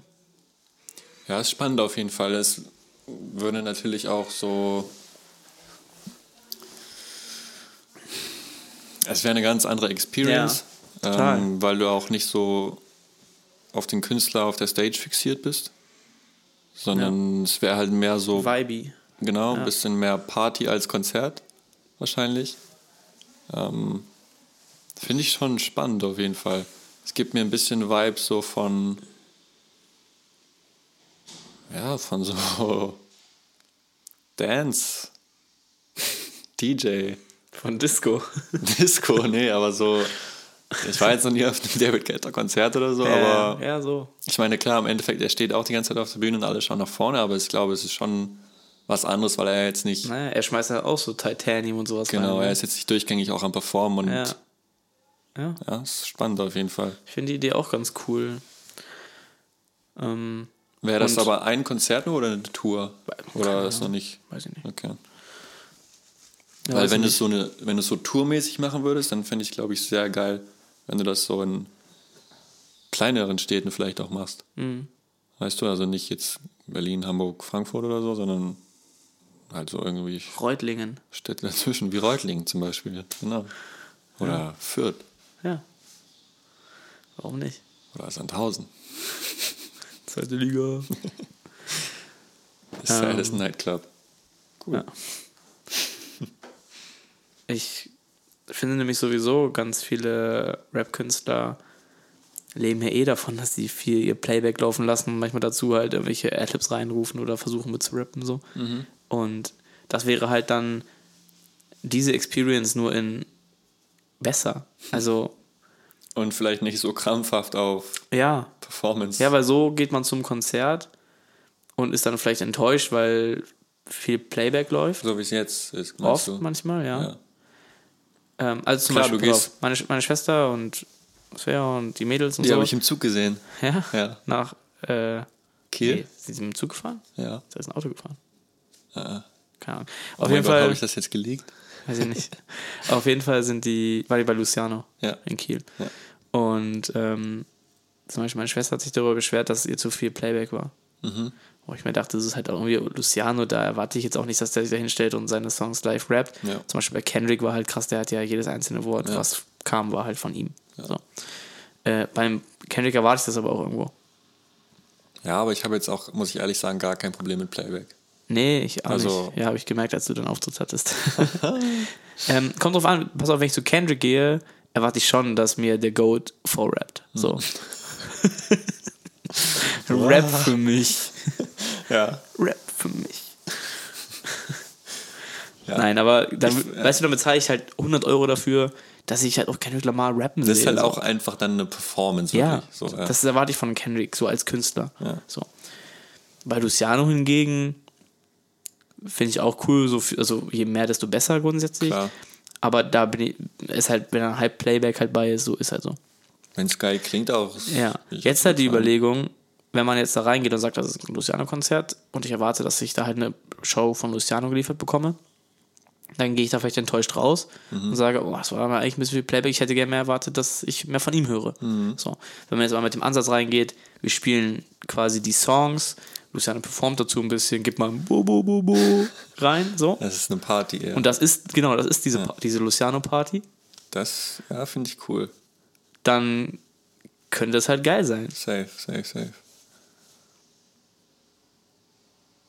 Ja, ist spannend auf jeden Fall. Es würde natürlich auch so. Es wäre eine ganz andere Experience, Ja, ähm, weil du auch nicht so auf den Künstler auf der Stage fixiert bist, sondern es wäre halt mehr so, Vibey. genau, ein ja. bisschen mehr Party als Konzert wahrscheinlich. Ähm, Finde ich schon spannend auf jeden Fall. Es gibt mir ein bisschen Vibe so von ja, von so Dance, DJ, Von Disco. Disco, nee, aber so. Ich war jetzt noch nie auf einem David Guetta Konzert oder so, aber ja, so. ich meine, klar, im Endeffekt, er steht auch die ganze Zeit auf der Bühne und alle schauen nach vorne, aber ich glaube, es ist schon was anderes, weil er jetzt nicht, Naja, er schmeißt ja auch so Titanium und sowas genau, rein. er ne? ist jetzt nicht durchgängig auch am Performen und ja. ja, ja, ist spannend auf jeden Fall. ich finde die Idee auch ganz cool. Ähm, Wäre das aber ein Konzert nur oder eine Tour? Oder ist noch nicht? weiß ich nicht. Okay. Ja, Weil wenn du es so eine, wenn du es so tourmäßig machen würdest, dann fände ich, glaube ich, sehr geil, wenn du das so in kleineren Städten vielleicht auch machst. Mhm. Weißt du, also nicht jetzt Berlin, Hamburg, Frankfurt oder so, sondern halt so irgendwie. Reutlingen. Städte dazwischen, wie Reutlingen zum Beispiel. Genau. Oder Fürth Ja. Warum nicht? oder Sandhausen. Zweite Liga. Das ist ja das Nightclub. Ja. Ich finde nämlich sowieso, ganz viele Rap-Künstler leben ja eh davon, dass sie viel ihr Playback laufen lassen und manchmal dazu halt irgendwelche Adlibs reinrufen oder versuchen mit zu rappen so. Und das wäre halt dann diese Experience nur in besser. Also, Und vielleicht nicht so krampfhaft auf ja. Performance. Ja, weil so geht man zum Konzert und ist dann vielleicht enttäuscht, weil viel Playback läuft. so wie es jetzt ist. Oft du? manchmal, ja. Ja. Ähm, also zum Klar, Beispiel, du gehst- meine, meine Schwester und Svea und die Mädels und Die so. habe ich im Zug gesehen. ja? Ja. Nach äh, Kiel? Nee, sind sie dem Zug gefahren? Ja. Da ist ein Auto gefahren. Ah. Keine Ahnung. Oh Auf mein jeden Fall. Habe ich das jetzt geleakt? Weiß ich nicht. Auf jeden Fall sind die, war die bei Luciano Ja. in Kiel. Ja. Und ähm, zum Beispiel meine Schwester hat sich darüber beschwert, dass ihr zu viel Playback war. Mhm. Wo ich mir dachte, das ist halt auch irgendwie Luciano, da erwarte ich jetzt auch nicht, dass der sich da hinstellt und seine Songs live rappt. Ja. Zum Beispiel bei Kendrick war halt krass, der hat ja jedes einzelne Wort, Ja. was kam, war halt von ihm. So. Äh, beim Kendrick erwarte ich das aber auch irgendwo. Ja, aber ich habe jetzt auch, muss ich ehrlich sagen, gar kein Problem mit Playback. Nee, ich auch Also- nicht. Ja, habe ich gemerkt, als du den Auftritt hattest. ähm, kommt drauf an, pass auf, wenn ich zu Kendrick gehe, erwarte ich schon, dass mir der Goat vorrappt. So. Rap für mich. Ja. Rap für mich. Ja. Nein, aber dann, Ich- ja. weißt du, damit zahle ich halt 100 Euro dafür, dass ich halt auch Kendrick Lamar rappen Das sehe. ist halt so. auch einfach dann eine Performance. Ja, Wirklich. So, ja. das erwarte ich von Kendrick, so als Künstler. So. Bei Luciano hingegen finde ich auch cool, so also je mehr, desto besser grundsätzlich. Klar. Aber da bin ich, ist halt, wenn ein halb Playback halt bei ist, so ist halt so. Wenn es geil klingt auch. Ja. Jetzt halt die Fall. Überlegung, wenn man jetzt da reingeht und sagt, das ist ein Luciano-Konzert und ich erwarte, dass ich da halt eine Show von Luciano geliefert bekomme, dann gehe ich da vielleicht enttäuscht raus und sage, oh, das war eigentlich ein bisschen viel Playback, ich hätte gerne mehr erwartet, dass ich mehr von ihm höre. So. Wenn man jetzt aber mit dem Ansatz reingeht, wir spielen quasi die Songs, Luciano performt dazu ein bisschen, gibt mal ein Bo, Bo, Bo, Bo rein, so. Das ist eine Party, ja. Und das ist, genau, das ist diese, Pa- diese Luciano-Party, das, ja, finde ich cool. Dann könnte das halt geil sein. Safe, safe, safe.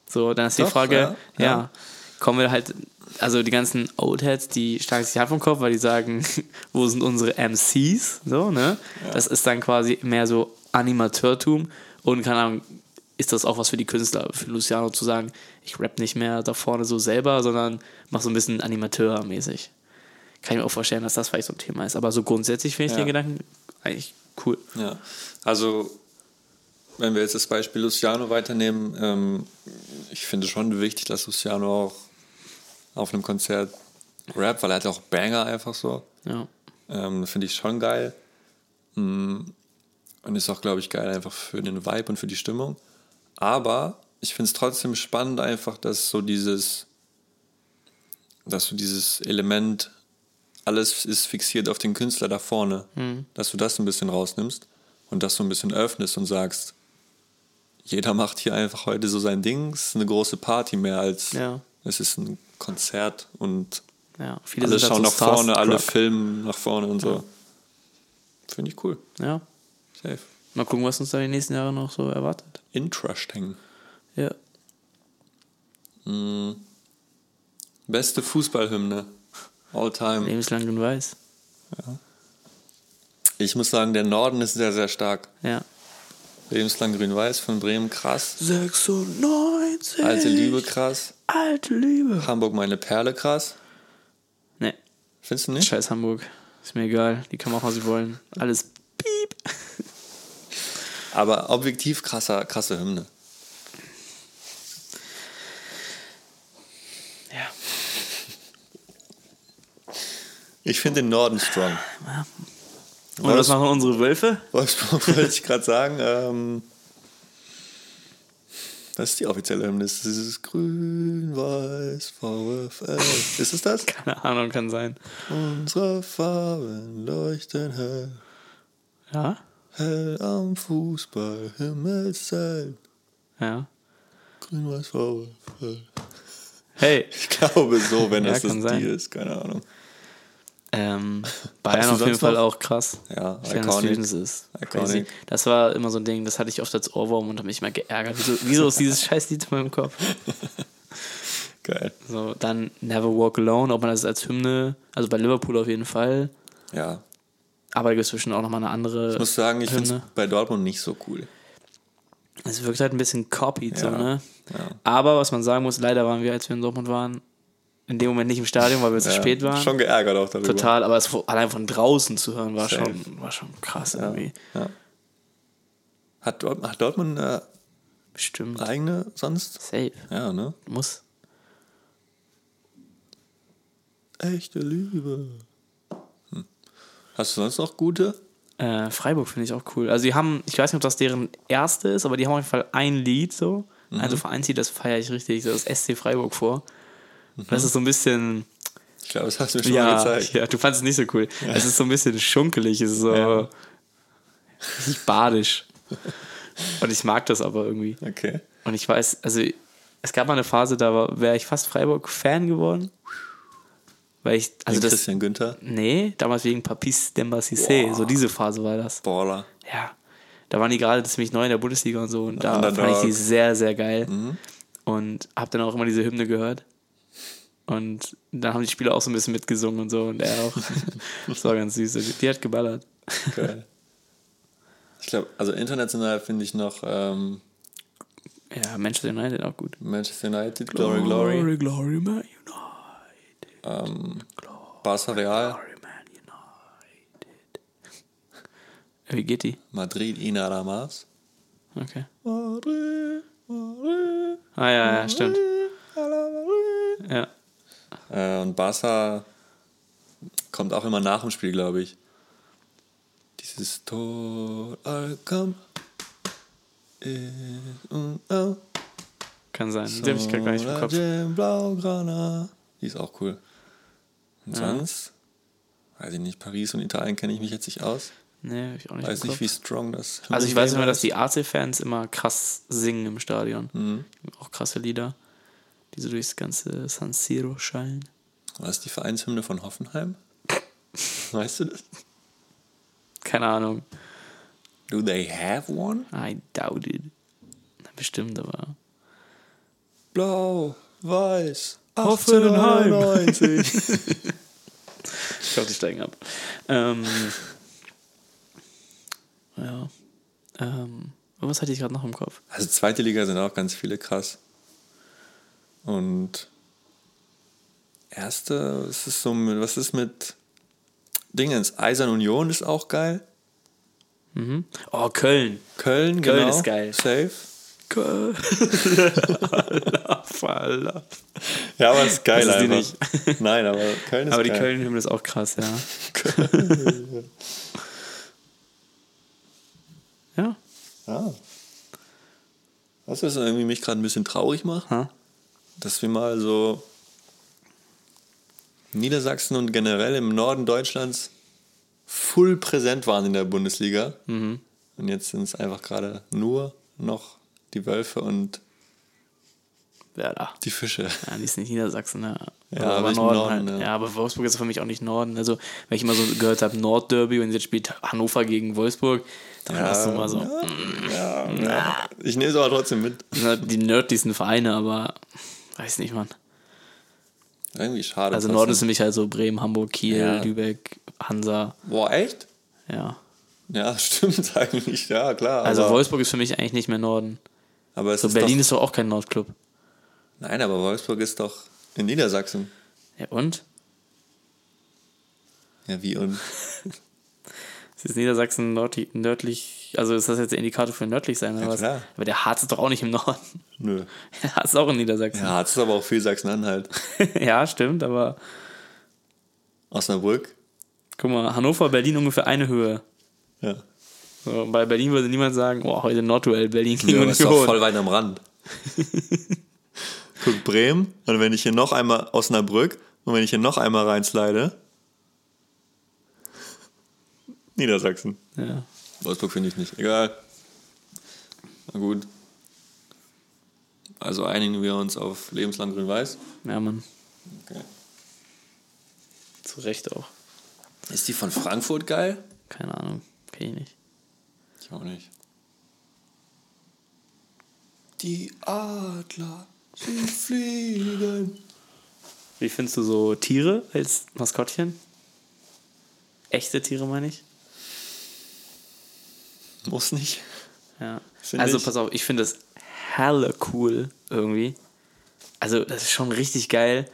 So, dann ist die Doch, Frage, ja, ja, ja. kommen wir halt, also die ganzen Oldheads, die schlagen sich die Hand vom Kopf, weil die sagen, wo sind unsere MCs? So, ne? Das ist dann quasi mehr so Animateurtum und keine Ahnung, ist das auch was für die Künstler, für Luciano zu sagen, ich rap nicht mehr da vorne so selber, sondern mach so ein bisschen Animateur-mäßig. Kann ich mir auch vorstellen, dass das vielleicht so ein Thema ist. Aber so grundsätzlich finde ich Ja. den Gedanken eigentlich cool. Ja, also wenn wir jetzt das Beispiel Luciano weiternehmen, ähm, ich finde schon wichtig, dass Luciano auch auf einem Konzert rappt, weil er hat auch Banger einfach so. Ja. Ähm, finde ich schon geil. Mm, Und ist auch, glaube ich, geil einfach für den Vibe und für die Stimmung. Aber ich finde es trotzdem spannend einfach, dass so dieses, dass du dieses Element, alles ist fixiert auf den Künstler da vorne, dass du das ein bisschen rausnimmst und das so ein bisschen öffnest und sagst, jeder macht hier einfach heute so sein Ding, es ist eine große Party mehr als Ja. es ist ein Konzert und ja. Viele alle sind schauen halt nach so vorne, alle filmen nach vorne und so. Finde ich cool. Ja. Safe. Mal gucken, was uns da die nächsten Jahre noch so erwartet. Interesting. Ja. Beste Fußballhymne. All time. Lebenslang und weiß. Ich muss sagen, der Norden ist sehr, sehr stark. Ja. Lebenslang grün-weiß von Bremen, krass. 96. Alte Liebe, krass. Alte Liebe. Hamburg, meine Perle, krass. Nee, Findest du nicht? scheiß Hamburg. Ist mir egal. Die kann machen, was sie wollen. Alles piep. Aber objektiv krasser, krasse Hymne. Ich finde den Norden strong. Und was machen unsere Wölfe? Wolfsburg wollte ich gerade sagen. Ähm, was ist die offizielle? Das ist grün-weiß VfL. Ist es das? Keine Ahnung, kann sein. Unsere Farben leuchten hell, Ja? hell am Fußball, Himmelszeit. Ja. Grün-weiß VfL. Hey. Ich glaube so, wenn Ja, das das kann die sein. ist, keine Ahnung. Ähm, Bayern auf jeden Fall noch? auch krass. Ja, iconic. Ist. Iconic. Das war immer so ein Ding, das hatte ich oft als Ohrwurm und habe mich immer geärgert. Wieso, wieso ist dieses Scheißlied in meinem Kopf? Geil. So, dann Never Walk Alone, ob man das als Hymne, also bei Liverpool auf jeden Fall. Ja. Aber da gibt es zwischen auch nochmal eine andere. Ich muss sagen, ich finde es bei Dortmund nicht so cool. Es wirkt halt ein bisschen copied, so, Ja, ne? ja. Aber was man sagen muss, leider waren wir, als wir in Dortmund waren, in dem Moment nicht im Stadion, weil wir zu Ja, spät waren. Schon geärgert auch darüber. Total, aber es allein von draußen zu hören war schon, war schon krass irgendwie. Ja. Hat, Dort, hat Dortmund eine Bestimmt. eigene sonst? Safe. Ja, ne? Muss. Echte Liebe. Hm. Hast du sonst noch gute? Äh, Freiburg finde ich auch cool. Also die haben, ich weiß nicht, ob das deren erste ist, aber die haben auf jeden Fall ein Lied so. Mhm. Also Vereinslied, das feiere ich richtig, so das SC Freiburg vor. Mhm. Das ist so ein bisschen, Ich glaube, das hast du mir schon mal ja, gezeigt. ja, du fandest es nicht so cool. Es ist so ein bisschen schunkelig, es ist so Ja. badisch. Und ich mag das aber irgendwie. Okay. Und ich weiß, also es gab mal eine Phase, da wäre ich fast Freiburg-Fan geworden. Weil ich, also das, Christian Günther, nee, damals wegen Papis Demba Cissé, so diese Phase war das. Baller. Ja, da waren die gerade ziemlich neu in der Bundesliga und so und da Underdog. fand ich die sehr, sehr geil. Und hab dann auch immer diese Hymne gehört. Und dann haben die Spieler auch so ein bisschen mitgesungen und so und er auch. das war ganz süß. Die hat geballert. Geil. Ich glaube, also international finde ich noch ähm, Ja, Manchester United auch gut. Manchester United, Glory, Glory, Glory, Glory, Man United. ähm, Barca Real, Glory, Man United. Wie geht die? Madrid, Ina Ramas. Okay. Madrid, Madrid, Ah, ja, ja, stimmt. Ja. Äh, und Barca kommt auch immer nach dem Spiel, glaube ich. Dieses Tor Alcam. Mm, oh. Kann sein. Die habe ich gar nicht im Kopf. Blaugrana. Die ist auch cool. Und sonst? Weiß ich nicht, Paris und Italien kenne ich mich jetzt nicht aus. Nee, ich auch nicht Weiß im nicht, wie strong das Also ich weiß immer, dass die AC-Fans immer krass singen im Stadion. Mhm. Auch krasse Lieder, die so durchs ganze San Siro schallen. Was ist die Vereinshymne von Hoffenheim? Weißt du das? Keine Ahnung. Do they have one? I doubt it. Na, Bestimmt, aber. Blau, weiß, Hoffenheim. 1899. Ich glaube, die steigen ab. Ähm, ja. Ähm, was hatte ich gerade noch im Kopf? Also zweite Liga sind auch ganz viele krass. Und erste, was ist so mit, was ist mit Dingens? Eisern Union ist auch geil. Oh, Köln. Köln, Köln genau. ist geil. Safe. Köln. Ja, aber ist geil Das ist einfach. Nein, aber Köln ist Aber die geil. Köln-Hymne ist auch krass, ja. ja. Ja. Was ist irgendwie mich gerade ein bisschen traurig macht? Ha? Dass wir mal so Niedersachsen und generell im Norden Deutschlands full präsent waren in der Bundesliga. Mhm. Und jetzt sind es einfach gerade nur noch die Wölfe und Werder. die Fische. Ja, die ist nicht Niedersachsen, ja. Ja, aber aber Norden, Norden, halt. ja. Ja. aber Wolfsburg ist für mich auch nicht Norden. Also, wenn ich immer so gehört habe, Nordderby und jetzt spielt Hannover gegen Wolfsburg, dann war das so mal so. Ich nehme es aber trotzdem mit. Sind die nördlichsten Vereine, aber weiß nicht, Mann. Irgendwie schade. Also. Norden ist mich halt so Bremen, Hamburg, Kiel, Ja. Lübeck, Hansa, Boah, echt? ja. Ja, stimmt eigentlich. Ja, klar. Also Wolfsburg ist für mich eigentlich nicht mehr Norden. aber es So ist Berlin doch, ist doch auch kein Nordclub. Nein, aber Wolfsburg ist doch in Niedersachsen. Ja, und? Ja, wie und? Ist Niedersachsen nördlich, nördlich, also ist das jetzt der Indikator für nördlich sein oder Ja, was? klar. Aber der Harz ist doch auch nicht im Norden. Nö. Der Harz ist auch in Niedersachsen. Ja, es ist aber auch viel Sachsen-Anhalt. ja, stimmt, aber Osnabrück. guck mal, Hannover, Berlin ungefähr eine Höhe. Ja. So, bei Berlin würde niemand sagen, oh, heute Nordduell, Berlin gegen Ja, ist doch Union. voll weit am Rand. Guck, Bremen. Und wenn ich hier noch einmal Osnabrück und wenn ich hier noch einmal reinslide. Niedersachsen. Ja. Wolfsburg finde ich nicht. Egal. Na gut. Also einigen wir uns auf lebenslang grün-weiß. ja, Mann, Okay. zu Recht auch. Ist die von Frankfurt geil? Keine Ahnung, kenn ich nicht. Ich auch nicht. Die Adler, sie fliegen. Wie findest du so Tiere als Maskottchen? Echte Tiere meine ich? Muss nicht. Ja. Find also ich. pass auf, ich finde das helle cool irgendwie. Also das ist schon richtig geil,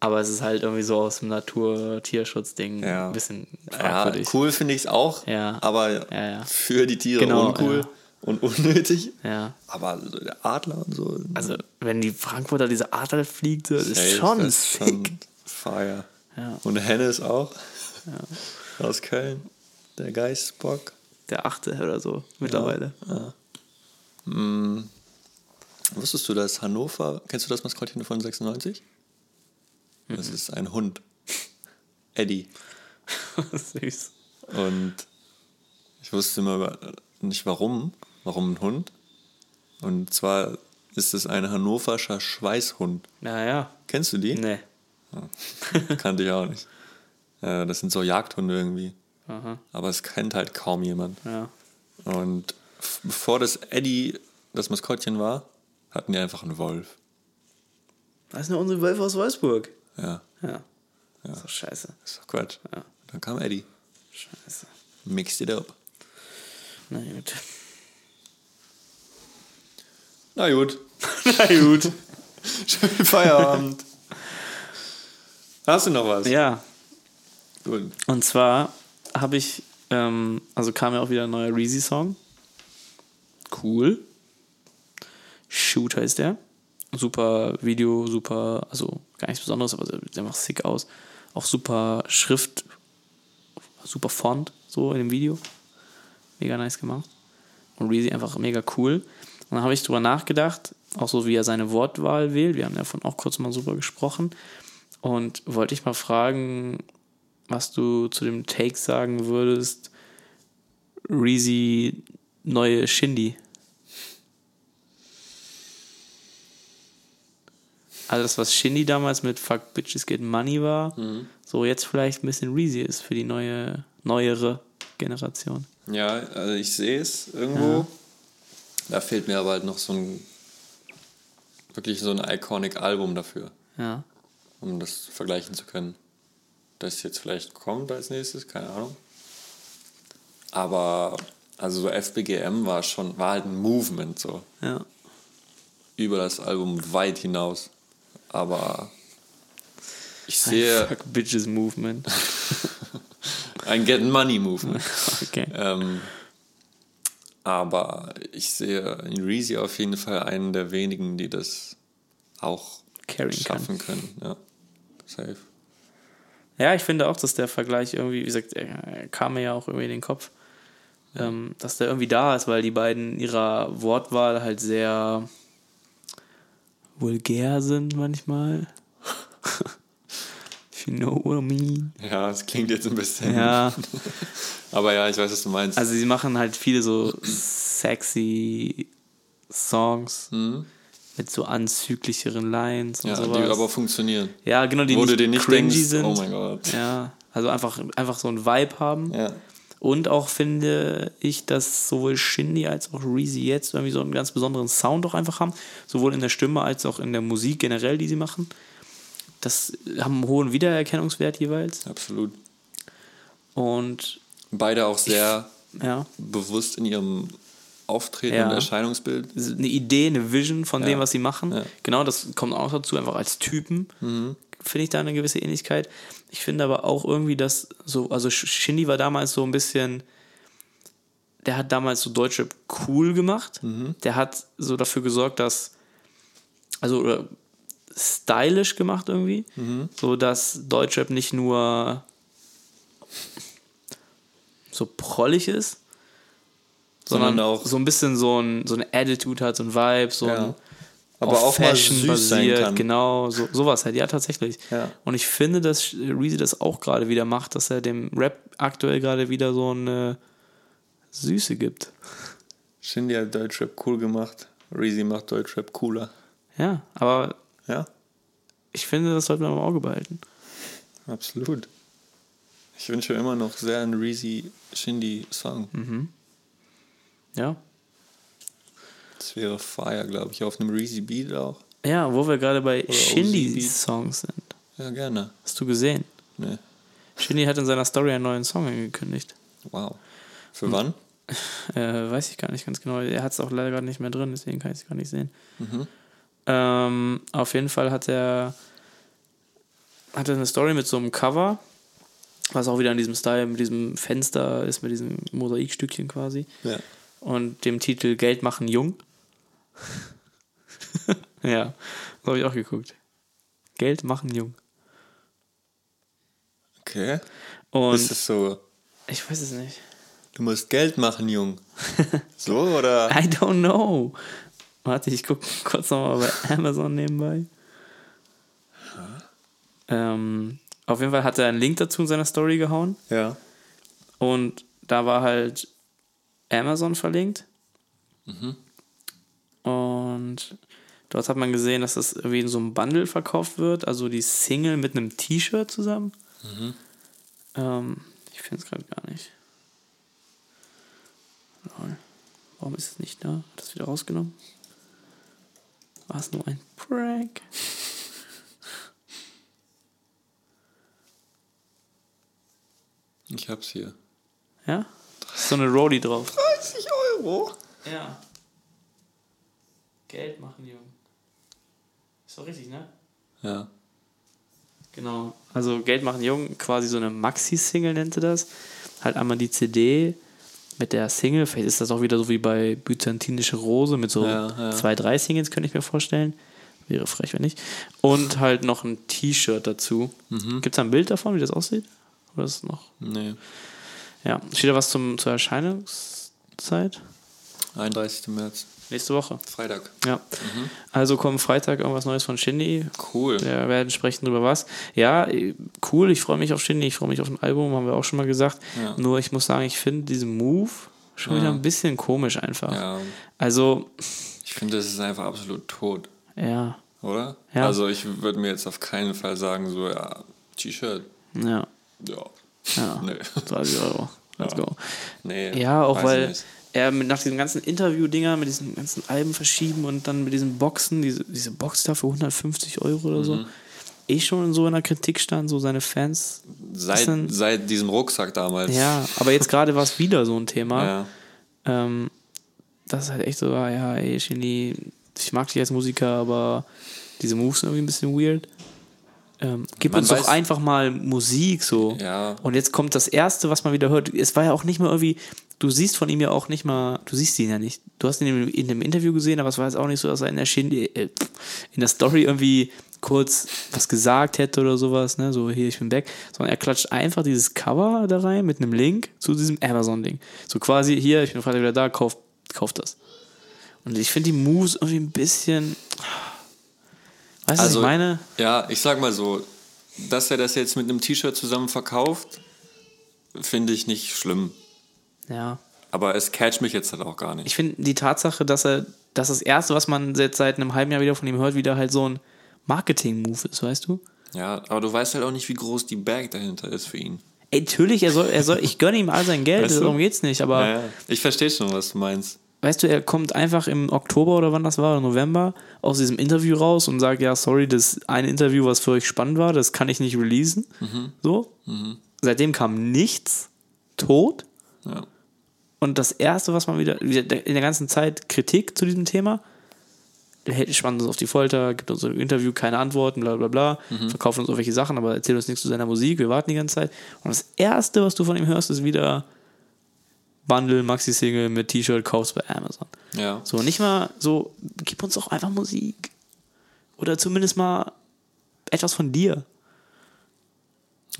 aber es ist halt irgendwie so aus dem Natur-Tierschutz-Ding Ja. ein bisschen Ja, fragwürdig. cool finde ich es auch. Ja. Aber Ja, ja. für die Tiere Genau, uncool ja. und unnötig. Ja. Aber so der Adler und so. Also wenn die Frankfurter diese Adler fliegt, das ist schon das sick. schon Fire. Ja. Und Hennes auch. Aus Köln. Der Geistbock. Der achte oder so mittlerweile. Wusstest du, dass Hannover, kennst du das Maskottchen von 96? Das ist ein Hund. Eddie. Süß. Und ich wusste immer nicht warum. Warum ein Hund? Und zwar ist es ein hannoverscher Schweißhund. Naja. Kennst du die? Nee. Kannte ich auch nicht. Äh, Das sind so Jagdhunde irgendwie. Aha. Aber es kennt halt kaum jemand. Ja. Und bevor das Eddie das Maskottchen war, hatten die einfach einen Wolf. Das sind ja unsere Wölfe aus Wolfsburg. Ja, Ja. Das ist doch scheiße. ist doch Quatsch. Ja. Dann kam Eddie. Scheiße. Mixed it up. Na gut. Na gut. Na gut. Schönen Feierabend. Hast du noch was? Ja, Gut. und zwar habe ich, ähm, also kam ja auch wieder ein neuer Reezy-Song. Cool. Shoot heißt der. Super Video, super, also gar nichts Besonderes, aber sieht einfach sick aus. Auch super Schrift, super Font, so in dem Video. Mega nice gemacht. Und Reezy einfach mega cool. Und dann habe ich drüber nachgedacht, auch so wie er seine Wortwahl wählt. Wir haben davon auch kurz mal super gesprochen. Und wollte ich mal fragen, was du zu dem Take sagen würdest. Reezy neue Shindy. Also das, was Shindy damals mit Fuck Bitches Get Money war, so jetzt vielleicht ein bisschen Reezy ist für die neue, neuere Generation. Ja, also ich sehe es irgendwo. Ja. Da fehlt mir aber halt noch so ein wirklich so ein iconic Album dafür, Ja. um das vergleichen zu können. Das jetzt vielleicht kommt als nächstes, keine Ahnung. Aber also so FBGM war schon, war halt ein Movement so. Ja. Über das Album weit hinaus. Aber ich sehe Fuck Bitches Movement. ein Get Money Movement. Okay. Ähm, aber ich sehe in Reezy auf jeden Fall einen der wenigen, die das auch Carryen kann. schaffen können. Ja, safe. Ja, ich finde auch, dass der Vergleich irgendwie, wie gesagt, er er kam mir ja auch irgendwie in den Kopf, ähm, dass der irgendwie da ist, weil die beiden ihrer Wortwahl halt sehr vulgär sind manchmal. If you know what I mean. Ja, es klingt jetzt ein bisschen. Ja, Aber ja, ich weiß, was du meinst. also sie machen halt viele so sexy Songs mit so anzüglicheren Lines und ja, sowas. die aber funktionieren. ja, genau, die Wo du nicht dir nicht cringy denkst, sind. oh mein Gott. Ja, also einfach, einfach so ein Vibe haben. Ja. Und auch finde ich, dass sowohl Shindy als auch Reezy jetzt irgendwie so einen ganz besonderen Sound auch einfach haben. Sowohl in der Stimme als auch in der Musik generell, die sie machen. Das haben einen hohen Wiedererkennungswert jeweils. Absolut. Und Beide auch sehr ja, bewusst in ihrem Auftreten Ja. und Erscheinungsbild. eine Idee, eine Vision von dem, Ja. was sie machen. Ja. Genau, das kommt auch dazu, einfach als Typen. Finde ich da eine gewisse Ähnlichkeit. Ich finde aber auch irgendwie, dass so, also Shindy war damals so ein bisschen, der hat damals so Deutschrap cool gemacht. Der hat so dafür gesorgt, dass, also oder stylisch gemacht irgendwie, so dass Deutschrap nicht nur so prollig ist, sondern, Sondern auch- so ein bisschen so, ein, so eine Attitude hat, so ein Vibe, so Ja. ein Aber auf auch mal Fashion basiert, genau, so, sowas halt, ja, tatsächlich. Ja. Und ich finde, dass Reezy das auch gerade wieder macht, dass er dem Rap aktuell gerade wieder so eine Süße gibt. Shindy hat Deutschrap cool gemacht. Reezy macht Deutschrap cooler. Ja, aber Ja, ich finde, das sollte man im Auge behalten. absolut. Ich wünsche immer noch sehr einen Reezy Shindy Song. Mhm. Ja. Das wäre Fire, glaube ich, auf einem Reezy Beat auch. Ja, wo wir gerade bei OZ Shindy Beat. Songs sind. Ja, gerne. Hast du gesehen? Nee. Shindy hat in seiner Story einen neuen Song angekündigt. Wow. Für wann? Äh, weiß ich gar nicht ganz genau. Er hat es auch leider gerade nicht mehr drin, deswegen kann ich es gar nicht sehen. Mhm. Ähm, auf jeden Fall hat er, hat er eine Story mit so einem Cover, was auch wieder in diesem Style, mit diesem Fenster ist, mit diesem Mosaikstückchen quasi. Ja. Und dem Titel Geld machen jung. ja, so habe ich auch geguckt. Geld machen jung. Okay. Und ist es so, ich weiß es nicht. du musst Geld machen, Jung. So, oder? I don't know. Warte, ich gucke kurz nochmal bei Amazon nebenbei. Ähm, auf jeden Fall hat er einen Link dazu in seiner Story gehauen. Ja. Und da war halt Amazon verlinkt. Und dort hat man gesehen, dass das irgendwie in so einem Bundle verkauft wird. Also die Single mit einem T-Shirt zusammen. Ähm, ich finde es gerade gar nicht. Lol. Warum ist es nicht da? Hat das wieder rausgenommen? War es nur ein Prank? Ich hab's hier. Ja? Ist so eine Rolli drauf. 30 Euro? Ja. Geld machen, Junge. Ist doch richtig, ne? Ja. Genau. Also Geld machen jung, quasi so eine Maxi-Single nennt sie das. Halt einmal die CD mit der Single. Vielleicht ist das auch wieder so wie bei Byzantinische Rose mit so Ja, ja. zwei, drei Singles, könnte ich mir vorstellen. Wäre frech, wenn nicht. Und halt noch ein T-Shirt dazu. Mhm. Gibt es da ein Bild davon, wie das aussieht? Oder ist es noch? Nee. Ja. Steht da was zum, zur Erscheinungszeit? 31. März. Nächste Woche. Freitag. Ja. Also kommt Freitag irgendwas Neues von Shindy. Cool. Wir werden sprechen drüber was. Ja, cool, ich freue mich auf Shindy, ich freue mich auf ein Album, haben wir auch schon mal gesagt. Ja. Nur ich muss sagen, ich finde diesen Move schon wieder ein bisschen komisch einfach. Ja, Also, ich finde, das ist einfach absolut tot, ja, oder? Ja. Also ich würde mir jetzt auf keinen Fall sagen, so, ja, T-Shirt, ja, ja. Ja. Nee. 30 Euro. Let's Ja. go. Nee, Ja, auch weil er nach diesen ganzen Interview-Dinger, mit diesen ganzen Alben verschieben und dann mit diesen Boxen, diese, diese Box da für 150 Euro oder Mhm. so, ich schon so in der Kritik stand, so seine Fans. Seit, bisschen- seit diesem Rucksack damals. Ja, aber jetzt gerade war es wieder so ein Thema. Ja. Ähm, das ist halt echt so, ah, ja, ey, Shindy, ich mag dich als Musiker, aber diese Moves sind irgendwie ein bisschen weird. Ähm, gib Man uns doch einfach mal Musik so. Ja. Und jetzt kommt das Erste, was man wieder hört. Es war ja auch nicht mal irgendwie, du siehst von ihm ja auch nicht mal, du siehst ihn ja nicht. Du hast ihn in, in dem Interview gesehen, aber es war jetzt auch nicht so, dass er in der, Shindy, äh, in der Story irgendwie kurz was gesagt hätte oder sowas, ne, so hier, ich bin back, sondern er klatscht einfach dieses Cover da rein mit einem Link zu diesem Amazon-Ding. So quasi, hier, ich bin Freitag wieder da, kauf, kauf das. Und ich finde die Moves irgendwie ein bisschen, weißt du, was Also, ich meine? Ja, ich sag mal so, dass er das jetzt mit einem T-Shirt zusammen verkauft, finde ich nicht schlimm. Ja. Aber es catcht mich jetzt halt auch gar nicht. ich finde die Tatsache, dass er, dass das erste, was man jetzt seit einem halben Jahr wieder von ihm hört, wieder halt so ein Marketing-Move ist, weißt du? ja, aber du weißt halt auch nicht, wie groß die Bag dahinter ist für ihn. Ey, natürlich, er soll, er soll, ich gönne ihm all sein Geld, Weißt du? darum geht's nicht, aber Ja, ja. Ich verstehe schon, was du meinst. Weißt du, er kommt einfach im Oktober oder wann das war, oder November, aus diesem Interview raus und sagt, ja, sorry, das eine Interview, was für euch spannend war, das kann ich nicht releasen. So. Seitdem kam nichts, tot. Ja. Und das erste, was man wieder, in der ganzen Zeit Kritik zu diesem Thema, spannt uns auf die Folter, gibt uns ein Interview, keine Antworten, bla bla bla, verkauft uns irgendwelche Sachen, aber erzählt uns nichts zu seiner Musik, wir warten die ganze Zeit. Und das erste, was du von ihm hörst, ist wieder Bundle, Maxi-Single mit T-Shirt, kaufst bei Amazon. Ja. So, nicht mal so, gib uns doch einfach Musik. Oder zumindest mal etwas von dir.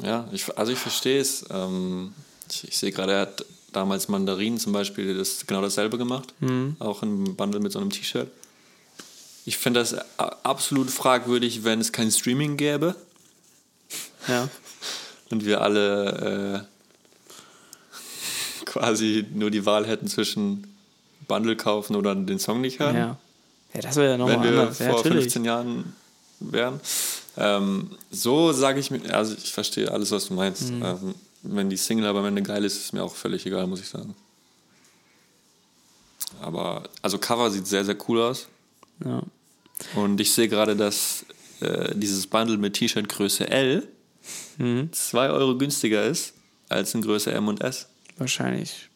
Ja, ich, also ich verstehe es. Ähm, ich, ich sehe gerade, er hat damals Mandarinen zum Beispiel das, genau dasselbe gemacht. Auch im Bundle mit so einem T-Shirt. Ich finde das absolut fragwürdig, wenn es kein Streaming gäbe Ja. und wir alle äh, quasi nur die Wahl hätten zwischen Bundle kaufen oder den Song nicht hören. Ja. Ja, das wäre ja wenn nochmal wir anders. Ja, vor natürlich. 15 Jahren wären. Ähm, so sage ich mir, also ich verstehe alles, was du meinst. Mhm. Ähm, wenn die Single aber am Ende geil ist, ist mir auch völlig egal, muss ich sagen. Aber, also Cover sieht sehr, sehr cool aus. Ja. Und ich sehe gerade, dass äh, dieses Bundle mit T-Shirt Größe L Mhm. 2 Euro günstiger ist als in Größe M und S. Wahrscheinlich.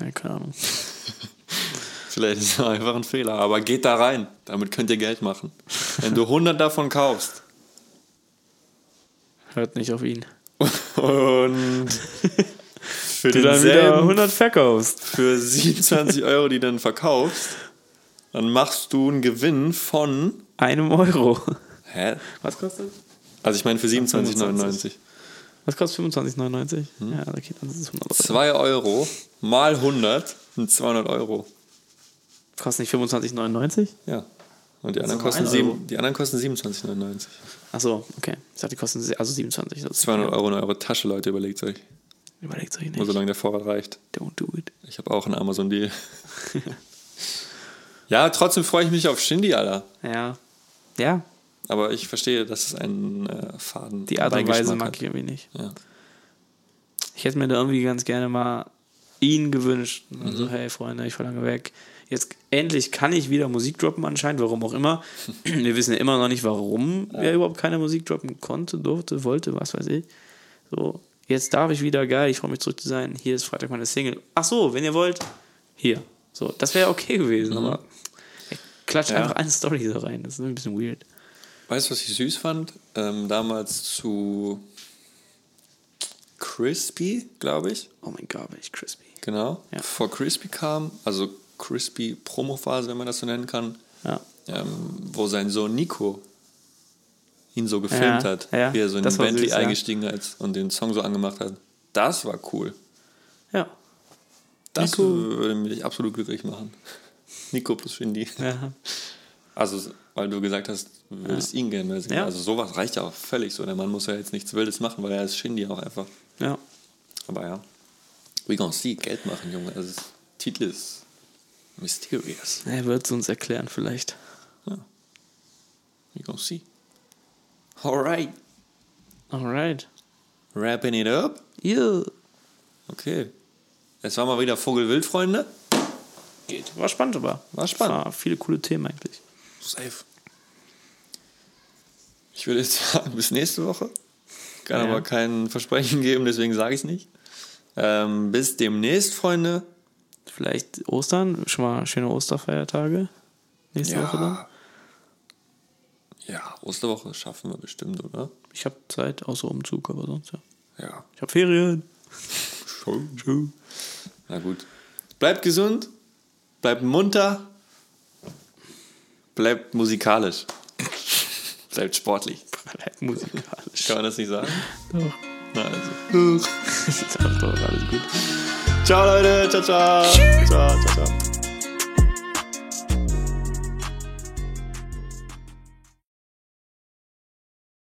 Ja, keine Ahnung. Vielleicht ist es einfach ein Fehler, aber geht da rein. Damit könnt ihr Geld machen. Wenn du 100 davon kaufst Hört nicht auf ihn. und für Du dann wieder denselben 100 verkaufst. für 27 Euro die dann verkaufst, dann machst du einen Gewinn von. Einem Euro. Hä? Was kostet? Also ich meine für 27,99. Was kostet 25,99? Hm? Ja, okay, dann ist es 100 Euro. 2 Euro mal 100 sind 200 Euro. Kostet nicht 25,99? Ja. Und die anderen, nur kosten ein sieben, Euro. die anderen kosten 27,99. Achso, okay. Ich dachte, die kosten also 27. Das ist 200 Euro in eure Tasche, Leute, überlegt euch. Überlegt euch Nur nicht. solange der Vorrat reicht. Don't do it. Ich habe auch einen Amazon-Deal. ja, trotzdem freue ich mich auf Shindy, Alter. Ja. Ja, Aber ich verstehe, dass es einen äh, Faden die Art und Weise mag ich irgendwie nicht. Ja. Ich hätte mir da irgendwie ganz gerne mal ihn gewünscht. Mhm. Also, hey Freunde, ich war lange weg. Jetzt endlich kann ich wieder Musik droppen anscheinend, warum auch immer. Wir wissen ja immer noch nicht, warum er überhaupt keine Musik droppen konnte, durfte, wollte, was weiß ich. So, jetzt darf ich wieder, geil, ich freue mich zurück zu sein. Hier ist Freitag meine Single. Ach so, wenn ihr wollt, hier. So, das wäre okay gewesen, aber ich klatsche Mhm. Ja. einfach eine Story so rein. Das ist ein bisschen weird. Weißt du, was ich süß fand? Ähm, damals zu Crispy, glaube ich. Oh mein Gott, ich crispy. Genau. Ja. Bevor Crispy kam, also Crispy Promophase, wenn man das so nennen kann, Ja. ähm, wo sein Sohn Nico ihn so gefilmt Ja, hat, ja, wie er so in den Bentley süß, eingestiegen ist und den Song so angemacht hat. Das war cool. Ja. Das Nico. würde mich absolut glücklich machen. Nico plus Shindy. Ja. Also, weil du gesagt hast, du würdest ihn gerne mehr sehen. Ja. Also sowas reicht ja auch völlig so. Der Mann muss ja jetzt nichts Wildes machen, weil er ist Shindy auch einfach. ja. Aber ja. We gonna see. Geld machen, Junge. Also, das Titel ist mysterious. Er wird es uns erklären, vielleicht. We gonna see. Alright. Alright. Wrapping it up. Yeah. Okay. Es war mal wieder Vogelwild, Freunde. Geht. War spannend, aber. War spannend. War viele coole Themen eigentlich. Safe. Ich würde jetzt sagen, bis nächste Woche. Kann Ja. aber kein Versprechen geben, deswegen sage ich es nicht. Ähm, bis demnächst, Freunde. Vielleicht Ostern, schon mal schöne Osterfeiertage. Nächste Woche dann. Ja, Osterwoche schaffen wir bestimmt, oder? Ich habe Zeit, außer Umzug, aber sonst ja. Ja. Ich habe Ferien. Schon. Na gut. Bleibt gesund, bleibt munter, bleibt musikalisch, bleibt sportlich. Bleibt musikalisch. Kann man das nicht sagen? Doch. Na also. Ist doch alles gut. Ciao Leute, ciao, ciao. Ciao, ciao, ciao.